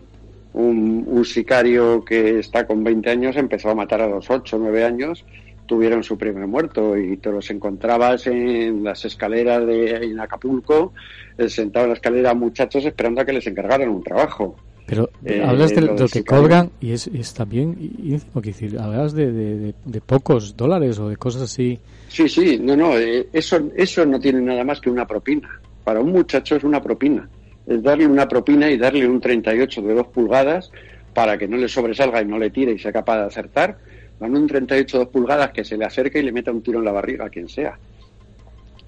Speaker 9: Un, un sicario que está con 20 años empezó a matar a los 8 o 9 años tuvieron su primer muerto y te los encontrabas en las escaleras de en Acapulco, eh, sentado en la escalera muchachos esperando a que les encargaran un trabajo.
Speaker 5: Pero eh, hablas de, lo, que cobran y es, es también, y, decir, hablas de, de, pocos dólares o de cosas así.
Speaker 9: Sí, sí, no, no, eh, eso, eso no tiene nada más que una propina. Para un muchacho es una propina. Es darle una propina y darle un 38 de 2 pulgadas para que no le sobresalga y no le tire y sea capaz de acertar van un 38 2 pulgadas que se le acerca y le meta un tiro en la barriga a quien sea.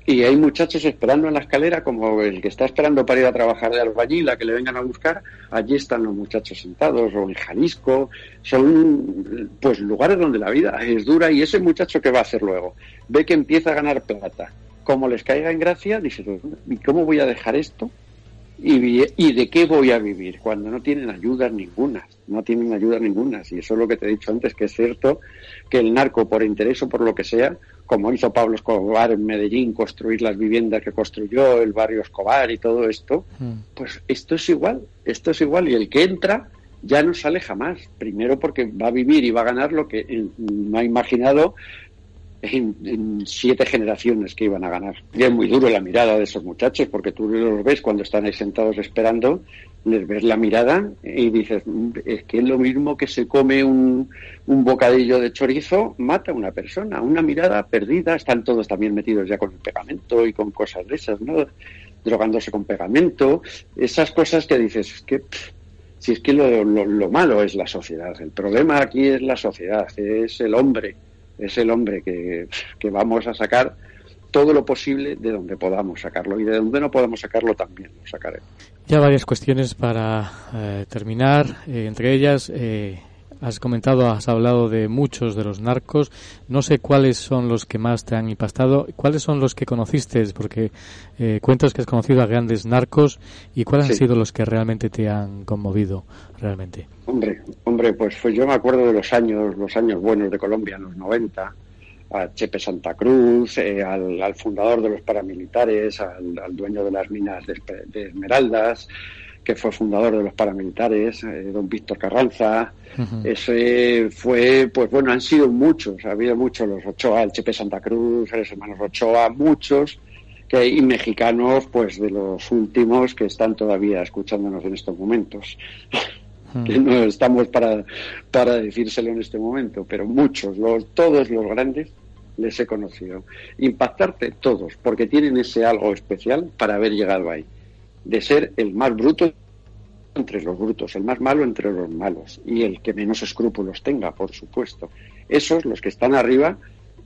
Speaker 9: Y hay muchachos esperando en la escalera, como el que está esperando para ir a trabajar de albañil, a que le vengan a buscar. Allí están los muchachos sentados, o en Jalisco. Son, pues, lugares donde la vida es dura. Y ese muchacho, ¿qué va a hacer luego? Ve que empieza a ganar plata. Como les caiga en gracia, dice, ¿y cómo voy a dejar esto? ¿Y, de qué voy a vivir? Cuando no tienen ayudas ninguna, no tienen ayuda ninguna. Y eso es lo que te he dicho antes, que es cierto que el narco, por interés o por lo que sea, como hizo Pablo Escobar en Medellín, construir las viviendas que construyó, el barrio Escobar y todo esto, hmm. pues esto es igual, esto es igual. Y el que entra ya no sale jamás. Primero porque va a vivir y va a ganar lo que no ha imaginado en, siete generaciones que iban a ganar. Y es muy duro la mirada de esos muchachos, porque tú los ves cuando están ahí sentados esperando, les ves la mirada y dices, es que es lo mismo que se come un, un bocadillo de chorizo, mata a una persona, una mirada perdida, están todos también metidos ya con el pegamento y con cosas de esas, ¿no? Drogándose con pegamento, esas cosas que dices, es que... si es que lo, lo malo es la sociedad, el problema aquí es la sociedad, es el hombre, es el hombre que, vamos a sacar todo lo posible de donde podamos sacarlo y de donde no podamos sacarlo también lo sacaremos.
Speaker 5: Ya varias cuestiones para eh, terminar, eh, entre ellas eh, Has comentado, has hablado de muchos de los narcos. No sé cuáles son los que más te han impactado. ¿Cuáles son los que conociste? Porque eh, cuentas que has conocido a grandes narcos. ¿Y cuáles han sido los que realmente te han conmovido realmente?
Speaker 9: Hombre, hombre, pues, pues yo me acuerdo de los años, los años buenos de Colombia, los 90 a Chepe Santa Cruz, eh, al, fundador de los paramilitares, al, dueño de las minas de Esmeraldas, que fue fundador de los paramilitares, eh, don Víctor Carranza. Ese fue, pues bueno, han sido muchos, ha habido muchos, los Ochoa, el Chepe Santa Cruz, los hermanos Ochoa, muchos, que, y mexicanos, pues de los últimos que están todavía escuchándonos en estos momentos. que no estamos para, para decírselo en este momento, pero muchos, los, todos los grandes, les he conocido. Impactarte todos, porque tienen ese algo especial para haber llegado ahí de ser el más bruto entre los brutos, el más malo entre los malos y el que menos escrúpulos tenga, por supuesto. Esos, los que están arriba,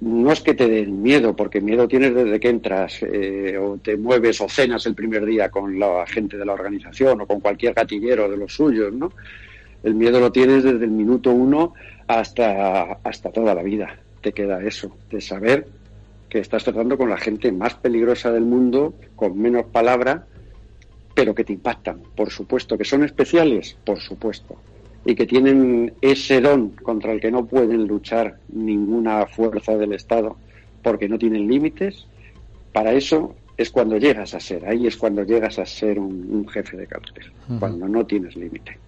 Speaker 9: no es que te den miedo, porque miedo tienes desde que entras eh, o te mueves o cenas el primer día con la gente de la organización o con cualquier gatillero de los suyos, ¿no? El miedo lo tienes desde el minuto uno hasta, hasta toda la vida. Te queda eso, de saber que estás tratando con la gente más peligrosa del mundo, con menos palabra, pero que te impactan, por supuesto, que son especiales, por supuesto, y que tienen ese don contra el que no pueden luchar ninguna fuerza del Estado, porque no tienen límites. Para eso es cuando llegas a ser, ahí es cuando llegas a ser un, jefe de cartel, cuando no tienes límite.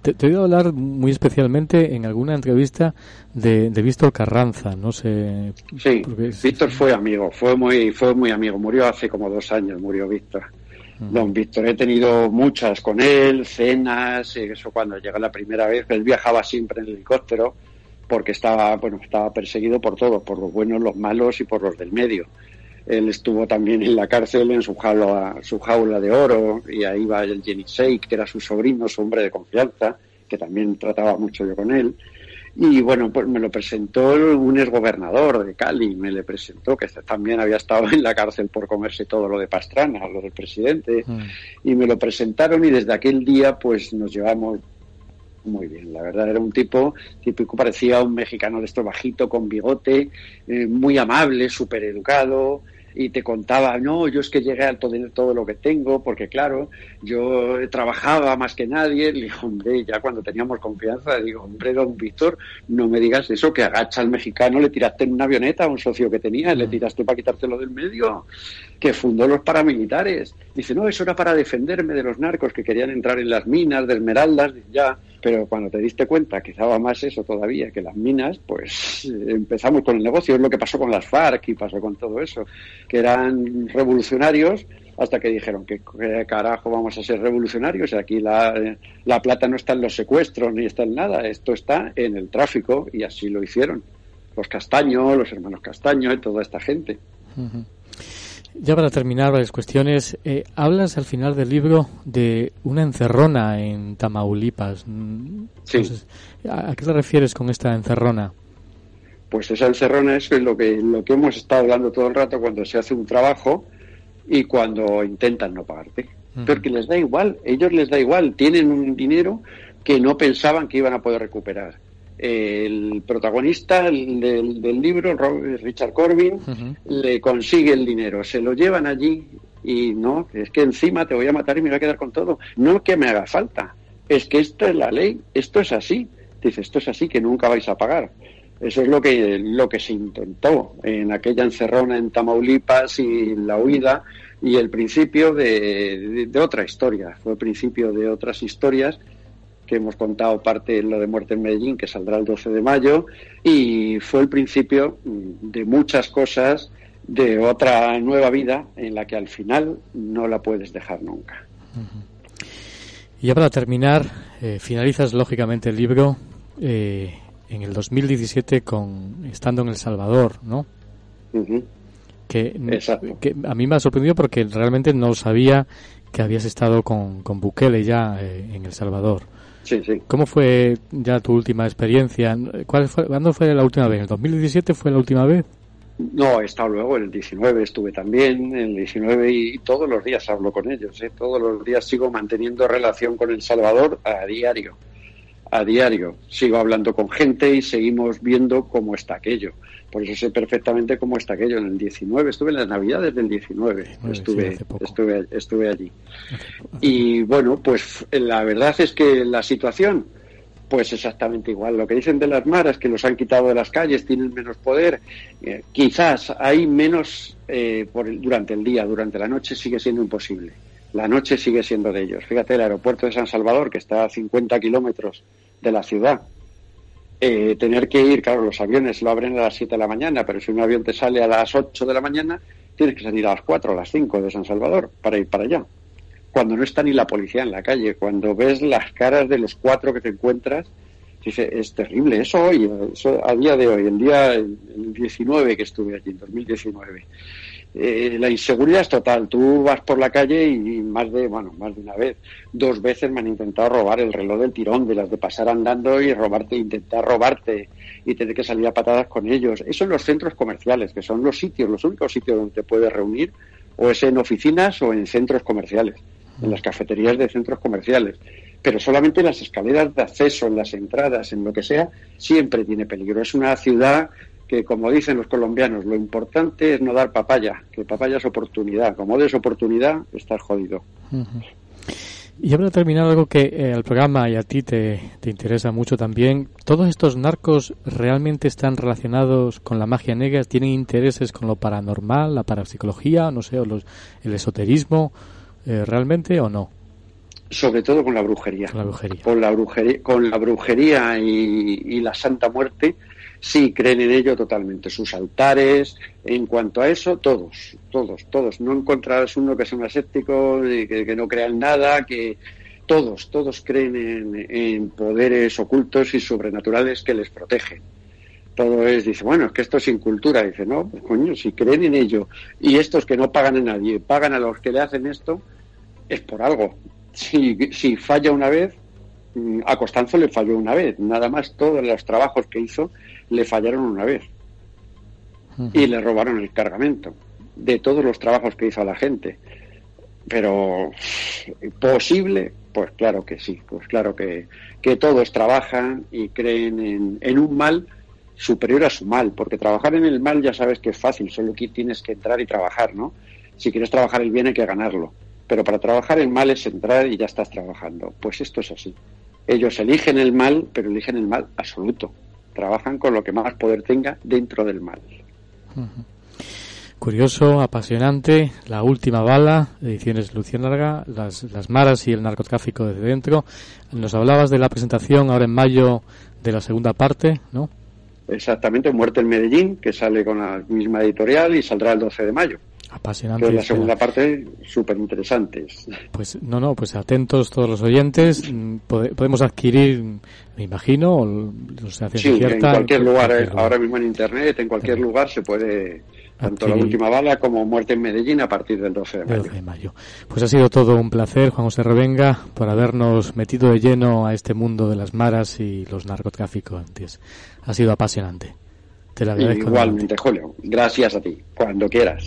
Speaker 5: Te, he oído hablar muy especialmente en alguna entrevista de, Víctor Carranza, no sé.
Speaker 9: Sí, Víctor fue amigo, fue muy, fue muy amigo, murió hace como dos años, murió Víctor. Don Víctor, he tenido muchas con él, cenas, eso cuando llega la primera vez, él viajaba siempre en helicóptero porque estaba, bueno, estaba perseguido por todos, por los buenos, los malos y por los del medio. Él estuvo también en la cárcel en su jaula, su jaula de oro y ahí va el Jenny Sheikh, que era su sobrino, su hombre de confianza, que también trataba mucho yo con él. Y bueno, pues me lo presentó un exgobernador de Cali, me le presentó que también había estado en la cárcel por comerse todo lo de Pastrana, lo del presidente, mm. y me lo presentaron y desde aquel día pues nos llevamos muy bien, la verdad era un tipo típico, parecía un mexicano de esto bajito, con bigote, eh, muy amable, súper educado, y te contaba, no, yo es que llegué a tener todo lo que tengo, porque claro, yo trabajaba más que nadie, le digo, hombre, ya cuando teníamos confianza, digo, hombre, don Víctor, no me digas eso, que agacha al mexicano, le tiraste en una avioneta a un socio que tenía, le tiraste para quitártelo del medio, que fundó los paramilitares. Dice, no, eso era para defenderme de los narcos que querían entrar en las minas de esmeraldas, ya, pero cuando te diste cuenta que estaba más eso todavía que las minas, pues empezamos con el negocio. Es lo que pasó con las FARC y pasó con todo eso, que eran revolucionarios hasta que dijeron que carajo vamos a ser revolucionarios. Aquí la, la plata no está en los secuestros ni está en nada, esto está en el tráfico y así lo hicieron. Los Castaño, los hermanos Castaño y toda esta gente.
Speaker 5: Ya para terminar varias cuestiones, eh, hablas al final del libro de una encerrona en Tamaulipas.
Speaker 9: Sí.
Speaker 5: ¿A qué te refieres con esta encerrona?
Speaker 9: Pues esa encerrona es lo que, lo que hemos estado hablando todo el rato cuando se hace un trabajo y cuando intentan no pagarte. Porque les da igual, ellos les da igual, tienen un dinero que no pensaban que iban a poder recuperar el protagonista del, libro, Richard Corbin, le consigue el dinero, se lo llevan allí y no, es que encima te voy a matar y me voy a quedar con todo. No que me haga falta, es que esto es la ley, esto es así. Dice, esto es así que nunca vais a pagar. Eso es lo que, lo que se intentó en aquella encerrona en Tamaulipas y la huida y el principio de, de otra historia. Fue el principio de otras historias que hemos contado parte en lo de Muerte en Medellín, que saldrá el 12 de mayo, y fue el principio de muchas cosas de otra nueva vida en la que al final no la puedes dejar nunca.
Speaker 5: Y ya para terminar, eh, finalizas lógicamente el libro eh, en el 2017 con estando en El Salvador, ¿no? que, que, a mí me ha sorprendido porque realmente no sabía que habías estado con, con Bukele ya eh, en El Salvador.
Speaker 9: Sí, sí.
Speaker 5: ¿Cómo fue ya tu última experiencia? ¿Cuál fue, ¿Cuándo fue la última vez? ¿El 2017 fue la última vez?
Speaker 9: No, he estado luego, en el 19 estuve también, en el 19 y todos los días hablo con ellos, ¿eh? todos los días sigo manteniendo relación con El Salvador a diario, a diario. Sigo hablando con gente y seguimos viendo cómo está aquello. Por eso sé perfectamente cómo está aquello. En el 19, estuve en las Navidades del 19, estuve, estuve, estuve allí. Y bueno, pues la verdad es que la situación, pues exactamente igual. Lo que dicen de las maras, que los han quitado de las calles, tienen menos poder. Eh, quizás hay menos eh, por durante el día, durante la noche sigue siendo imposible. La noche sigue siendo de ellos. Fíjate, el aeropuerto de San Salvador, que está a 50 kilómetros de la ciudad, eh, tener que ir, claro, los aviones lo abren a las 7 de la mañana, pero si un avión te sale a las 8 de la mañana, tienes que salir a las 4 o a las 5 de San Salvador para ir para allá. Cuando no está ni la policía en la calle, cuando ves las caras de los cuatro que te encuentras, dice, es terrible eso hoy, eso a día de hoy, el día el 19 que estuve allí, en 2019. Eh, la inseguridad es total. Tú vas por la calle y, más de, bueno, más de una vez, dos veces me han intentado robar el reloj del tirón, de las de pasar andando y robarte, intentar robarte y tener que salir a patadas con ellos. Eso en los centros comerciales, que son los sitios, los únicos sitios donde te puedes reunir, o es en oficinas o en centros comerciales, en las cafeterías de centros comerciales. pero solamente las escaleras de acceso, en las entradas, en lo que sea, siempre tiene peligro. Es una ciudad que, como dicen los colombianos, lo importante es no dar papaya, que papaya es oportunidad. Como des oportunidad, estás jodido.
Speaker 5: Y ya para terminar, algo que eh, al programa y a ti te, te, interesa mucho también, ¿todos estos narcos realmente están relacionados con la magia negra? ¿Tienen intereses con lo paranormal, la parapsicología, no sé, o los, el esoterismo, eh, realmente o no?
Speaker 9: Sobre todo con la brujería.
Speaker 5: Con la brujería.
Speaker 9: Con la brujería, con la brujería y, y la Santa Muerte, sí creen en ello totalmente. Sus altares, en cuanto a eso, todos, todos, todos. No encontrarás uno que sea un aséptico, que, que no crea en nada, que todos, todos creen en, en, poderes ocultos y sobrenaturales que les protegen. Todo es, dice, bueno, es que esto es sin cultura. Dice, no, pues, coño, si creen en ello y estos que no pagan a nadie, pagan a los que le hacen esto, es por algo. Si, si falla una vez, mm, a Costanzo le falló una vez, nada más todos los trabajos que hizo le fallaron una vez uh -huh. y le robaron el cargamento de todos los trabajos que hizo a la gente. Pero posible, pues claro que sí, pues claro que, que todos trabajan y creen en, en, un mal superior a su mal, porque trabajar en el mal ya sabes que es fácil, solo que tienes que entrar y trabajar, ¿no? Si quieres trabajar el bien hay que ganarlo, pero para trabajar el mal es entrar y ya estás trabajando. Pues esto es así. Ellos eligen el mal, pero eligen el mal absoluto trabajan con lo que más poder tenga dentro del mal.
Speaker 5: Uh -huh. Curioso, apasionante, la última bala, ediciones Luciérnaga, las, las maras y el narcotráfico desde dentro. Nos hablabas de la presentación ahora en mayo de la segunda parte, ¿no?
Speaker 9: Exactamente, Muerte en Medellín, que sale con la misma editorial y saldrá el 12 de mayo.
Speaker 5: Apasionante.
Speaker 9: la segunda parte, súper interesante.
Speaker 5: Pues no, no, pues atentos todos los oyentes. Podemos adquirir, me imagino, o sea,
Speaker 9: sí, cierta, en cualquier lugar, cualquier lugar, ahora mismo en Internet, en cualquier lugar se puede, tanto adquirir. la última bala como Muerte en Medellín a partir del 12 de mayo.
Speaker 5: 12 de mayo. Pues ha sido todo un placer, Juan José Revenga, por habernos metido de lleno a este mundo de las maras y los narcotraficantes. Ha sido apasionante. Te lo agradezco.
Speaker 9: Igualmente, Julio. Gracias a ti. Cuando quieras.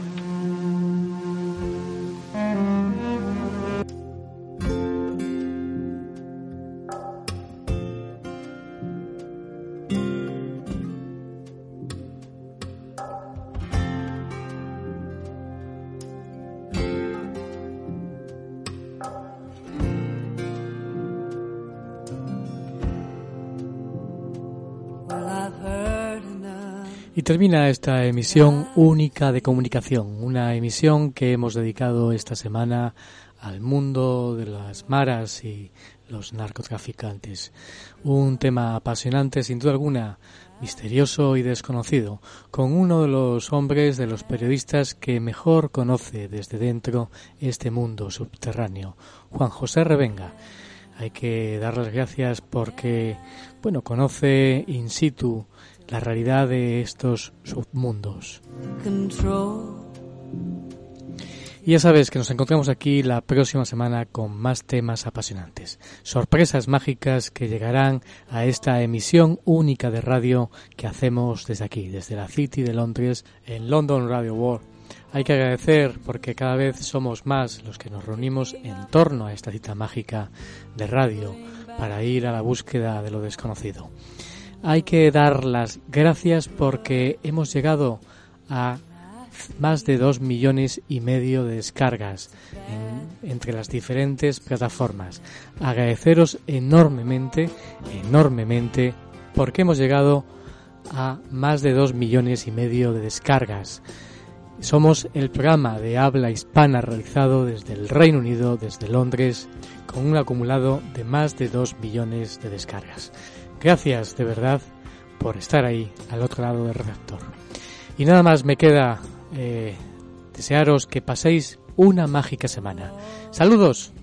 Speaker 5: Termina esta emisión única de comunicación, una emisión que hemos dedicado esta semana al mundo de las maras y los narcotraficantes. Un tema apasionante, sin duda alguna, misterioso y desconocido, con uno de los hombres, de los periodistas que mejor conoce desde dentro este mundo subterráneo, Juan José Revenga. Hay que darle las gracias porque, bueno, conoce in situ la realidad de estos submundos. Y ya sabes que nos encontramos aquí la próxima semana con más temas apasionantes, sorpresas mágicas que llegarán a esta emisión única de radio que hacemos desde aquí, desde la City de Londres, en London Radio World. Hay que agradecer porque cada vez somos más los que nos reunimos en torno a esta cita mágica de radio para ir a la búsqueda de lo desconocido. Hay que dar las gracias porque hemos llegado a más de dos millones y medio de descargas entre las diferentes plataformas. Agradeceros enormemente, enormemente, porque hemos llegado a más de dos millones y medio de descargas. Somos el programa de habla hispana realizado desde el Reino Unido, desde Londres, con un acumulado de más de dos millones de descargas. Gracias de verdad por estar ahí al otro lado del receptor. Y nada más me queda eh, desearos que paséis una mágica semana. Saludos.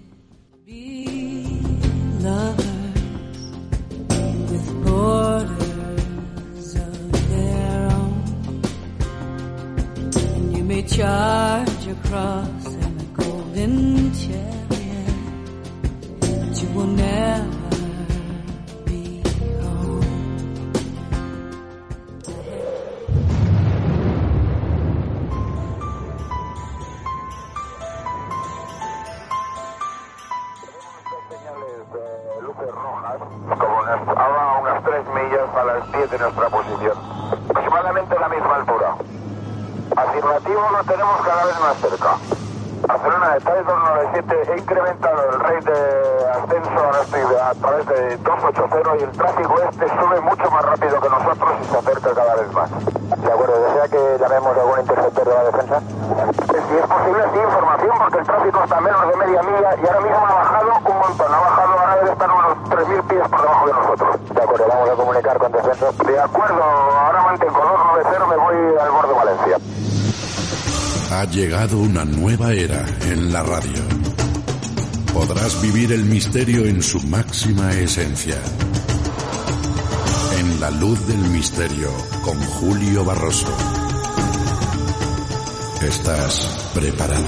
Speaker 11: a 7 nuestra posición. Aproximadamente la misma altura. Afirmativo lo tenemos cada vez más cerca. Barcelona está en 297, he incrementado el rate de ascenso a, a través de 280 y el tráfico este sube mucho más rápido que nosotros y se acerca cada vez más. De acuerdo, ¿desea que llamemos a algún interceptor de la defensa? Eh, si es posible, sí, información, porque el tráfico está a menos de media milla y ahora mismo ha bajado un montón, ha bajado ahora debe estar unos 3.000 pies por debajo de nosotros. De acuerdo, vamos a comunicar con defensa. De acuerdo, ahora mantengo 290, me voy al borde de Valencia.
Speaker 2: Ha llegado una nueva era en la radio. Podrás vivir el misterio en su máxima esencia. En la luz del misterio con Julio Barroso. ¿Estás preparado?